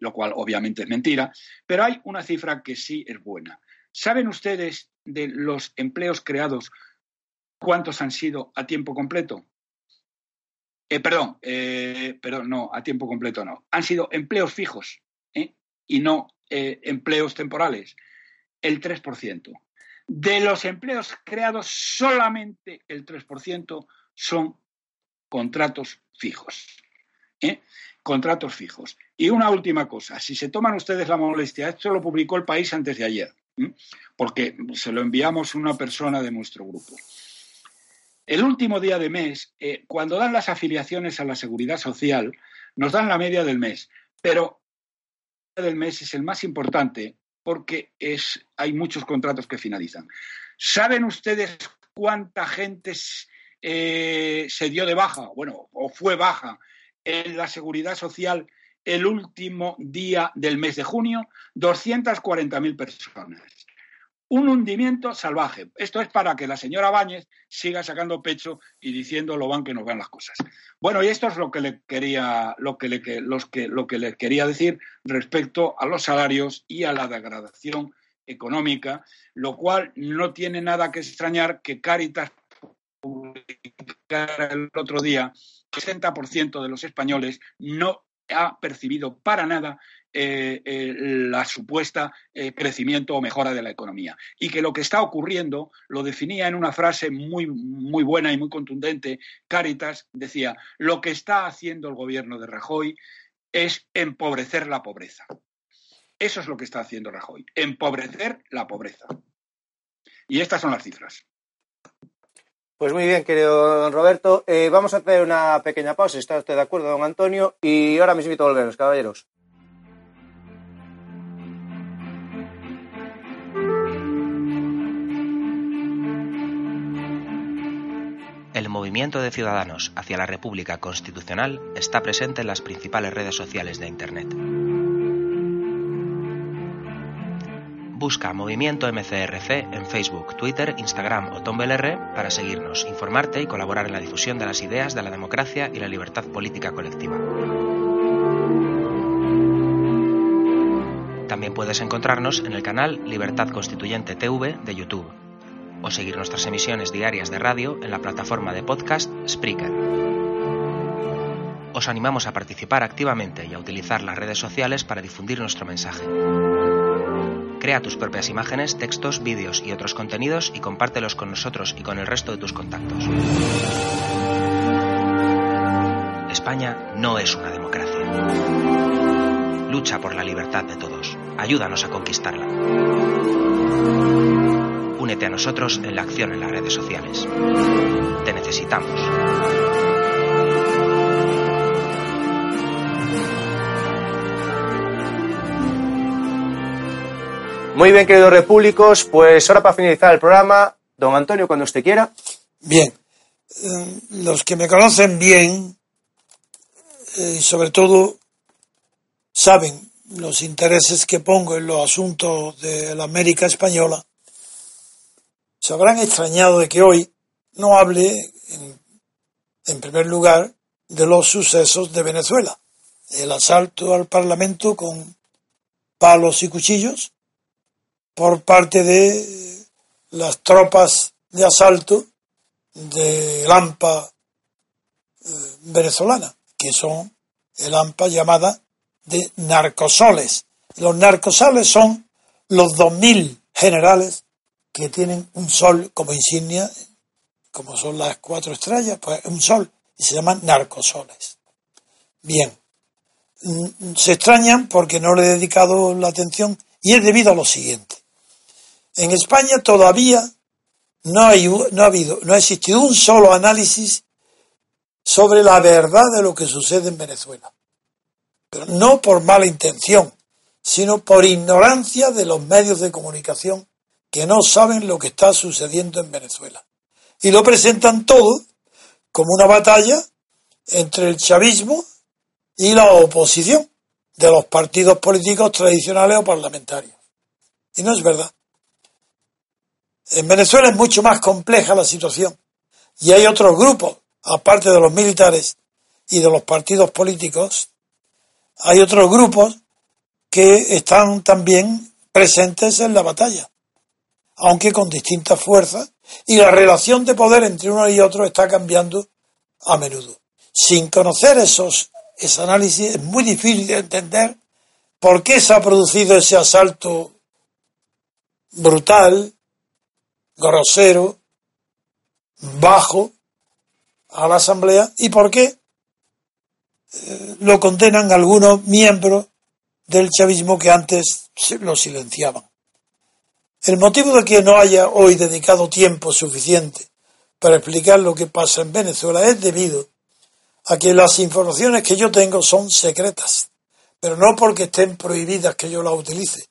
S2: lo cual obviamente es mentira, pero hay una cifra que sí es buena. ¿Saben ustedes de los empleos creados cuántos han sido a tiempo completo? Eh, perdón, eh, perdón, no, a tiempo completo no. Han sido empleos fijos ¿eh? y no empleos temporales. El 3%. De los empleos creados, solamente el 3% son contratos fijos. Contratos fijos. Y una última cosa, si se toman ustedes la molestia, esto lo publicó el país antes de ayer, porque se lo enviamos una persona de nuestro grupo. El último día de mes, eh, cuando dan las afiliaciones a la seguridad social, nos dan la media del mes, pero media del mes es el más importante porque es, hay muchos contratos que finalizan. ¿Saben ustedes cuánta gente eh, se dio de baja, bueno, o fue baja en la seguridad social el último día del mes de junio? 240.000 personas un hundimiento salvaje. Esto es para que la señora Báñez siga sacando pecho y diciendo lo van que nos van las cosas. Bueno, y esto es lo que le quería, lo que le, los que, lo que le quería decir respecto a los salarios y a la degradación económica, lo cual no tiene nada que extrañar que Caritas publicara el otro día que el 60% de los españoles no ha percibido para nada eh, eh, la supuesta eh, crecimiento o mejora de la economía. Y que lo que está ocurriendo lo definía en una frase muy, muy buena y muy contundente. Caritas decía, lo que está haciendo el gobierno de Rajoy es empobrecer la pobreza. Eso es lo que está haciendo Rajoy, empobrecer la pobreza. Y estas son las cifras.
S1: Pues muy bien, querido don Roberto. vamos a hacer una pequeña pausa, ¿está usted de acuerdo, don Antonio? Y ahora mismo volvemos, caballeros.
S5: Movimiento de ciudadanos hacia la República Constitucional está presente en las principales redes sociales de Internet. Busca Movimiento MCRC en Facebook, Twitter, Instagram o Tumblr para seguirnos, informarte y colaborar en la difusión de las ideas de la democracia y la libertad política colectiva. También puedes encontrarnos en el canal Libertad Constituyente TV de YouTube o seguir nuestras emisiones diarias de radio en la plataforma de podcast Spreaker. Os animamos a participar activamente y a utilizar las redes sociales para difundir nuestro mensaje. Crea tus propias imágenes, textos, vídeos y otros contenidos y compártelos con nosotros y con el resto de tus contactos. España no es una democracia. Lucha por la libertad de todos. Ayúdanos a conquistarla. Únete a nosotros en la acción en las redes sociales. Te necesitamos.
S1: Muy bien, queridos repúblicos, pues ahora para finalizar el programa, don Antonio, cuando usted quiera.
S3: Bien, eh, los que me conocen bien, eh, y sobre todo saben los intereses que pongo en los asuntos de la América Española, se habrán extrañado de que hoy no hable, en, primer lugar, de los sucesos de Venezuela. El asalto al Parlamento con palos y cuchillos por parte de las tropas de asalto de AMPA eh, venezolana, que son el AMPA llamada de narcosoles. Los narcosoles son los 2.000 generales que tienen un sol como insignia, como son las cuatro estrellas, pues un sol, y se llaman narcosoles. Bien, mm, se extrañan porque no le he dedicado la atención y es debido a lo siguiente. En España todavía no, hay, no ha habido, no ha existido un solo análisis sobre la verdad de lo que sucede en Venezuela. Pero no por mala intención, sino por ignorancia de los medios de comunicación que no saben lo que está sucediendo en Venezuela. Y lo presentan todo como una batalla entre el chavismo y la oposición de los partidos políticos tradicionales o parlamentarios. Y no es verdad. En Venezuela es mucho más compleja la situación y hay otros grupos, aparte de los militares y de los partidos políticos, hay otros grupos que están también presentes en la batalla aunque con distintas fuerzas, y la relación de poder entre uno y otro está cambiando a menudo. Sin conocer esos, ese análisis es muy difícil de entender por qué se ha producido ese asalto brutal, grosero, bajo a la Asamblea y por qué eh, lo condenan algunos miembros del chavismo que antes lo silenciaban. El motivo de que no haya hoy dedicado tiempo suficiente para explicar lo que pasa en Venezuela es debido a que las informaciones que yo tengo son secretas, pero no porque estén prohibidas que yo las utilice,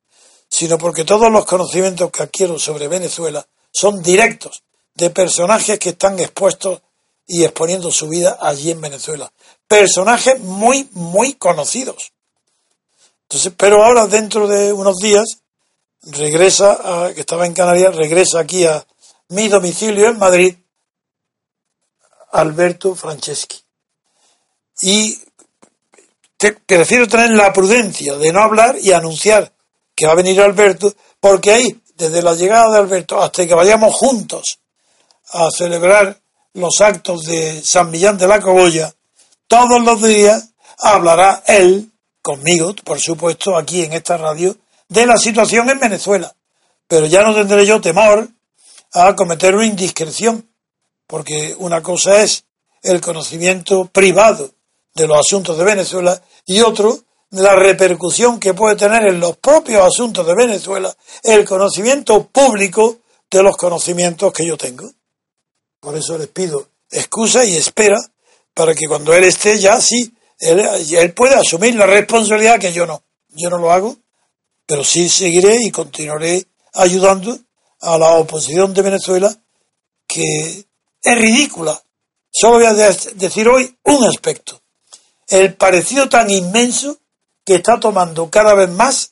S3: sino porque todos los conocimientos que adquiero sobre Venezuela son directos de personajes que están expuestos y exponiendo su vida allí en Venezuela. Personajes muy, muy conocidos. Entonces, pero ahora dentro de unos días regresa, a, que estaba en Canarias, regresa aquí a mi domicilio en Madrid, Alberto Franceschi. Y te, prefiero tener la prudencia de no hablar y anunciar que va a venir Alberto, porque ahí, desde la llegada de Alberto hasta que vayamos juntos a celebrar los actos de San Millán de la Cogolla, todos los días hablará él, conmigo, por supuesto, aquí en esta radio, de la situación en Venezuela. Pero ya no tendré yo temor a cometer una indiscreción, porque una cosa es el conocimiento privado de los asuntos de Venezuela y otro la repercusión que puede tener en los propios asuntos de Venezuela el conocimiento público de los conocimientos que yo tengo. Por eso les pido excusa y espera para que cuando él esté ya sí, él, él pueda asumir la responsabilidad que yo no. Yo no lo hago pero sí seguiré y continuaré ayudando a la oposición de Venezuela, que es ridícula. Solo voy a decir hoy un aspecto. El parecido tan inmenso que está tomando cada vez más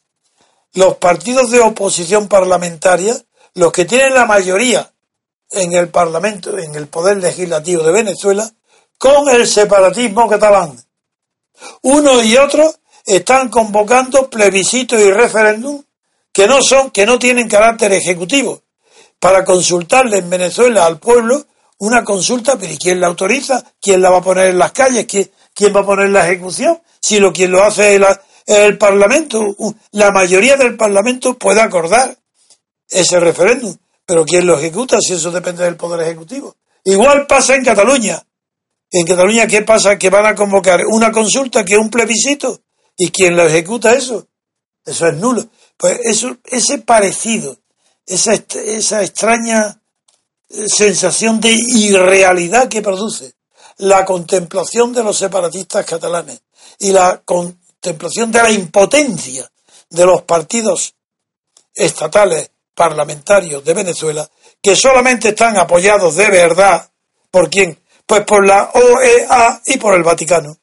S3: los partidos de oposición parlamentaria, los que tienen la mayoría en el Parlamento, en el Poder Legislativo de Venezuela, con el separatismo catalán. Uno y otro están convocando plebiscitos y referéndum que no son, que no tienen carácter ejecutivo, para consultarle en Venezuela al pueblo una consulta, pero ¿y quién la autoriza? ¿Quién la va a poner en las calles? ¿Quién, quién va a poner la ejecución? Si lo quien lo hace es el Parlamento, la mayoría del Parlamento puede acordar ese referéndum, pero ¿quién lo ejecuta si eso depende del Poder Ejecutivo? Igual pasa en Cataluña. En Cataluña, ¿qué pasa? Que van a convocar una consulta que es un plebiscito. ¿Y quién lo ejecuta eso? Eso es nulo. Pues eso, ese parecido, esa, esa extraña eh, sensación de irrealidad que produce la contemplación de los separatistas catalanes y la contemplación de la impotencia de los partidos estatales parlamentarios de Venezuela, que solamente están apoyados de verdad, ¿por quién? Pues por la OEA y por el Vaticano.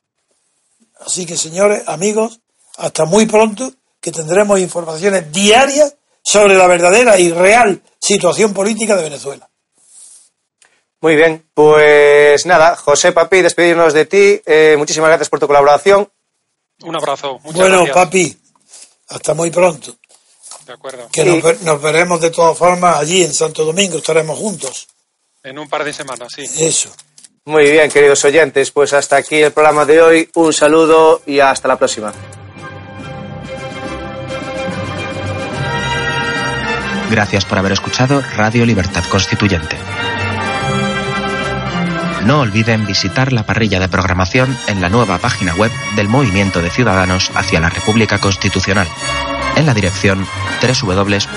S3: Así que, señores, amigos, hasta muy pronto, que tendremos informaciones diarias sobre la verdadera y real situación política de Venezuela.
S1: Muy bien, pues nada, José Papi, despedirnos de ti. Eh, muchísimas gracias por tu colaboración.
S4: Un abrazo.
S3: Muchas bueno, Papi, hasta muy pronto.
S4: De acuerdo.
S3: Que nos, nos, veremos de todas formas allí en Santo Domingo, estaremos juntos.
S4: En un par de semanas, sí.
S3: Eso.
S1: Muy bien, queridos oyentes, pues hasta aquí el programa de hoy. Un saludo y hasta la próxima.
S5: Gracias por haber escuchado Radio Libertad Constituyente. No olviden visitar la parrilla de programación en la nueva página web del Movimiento de Ciudadanos hacia la República Constitucional, en la dirección www.mcrc.es.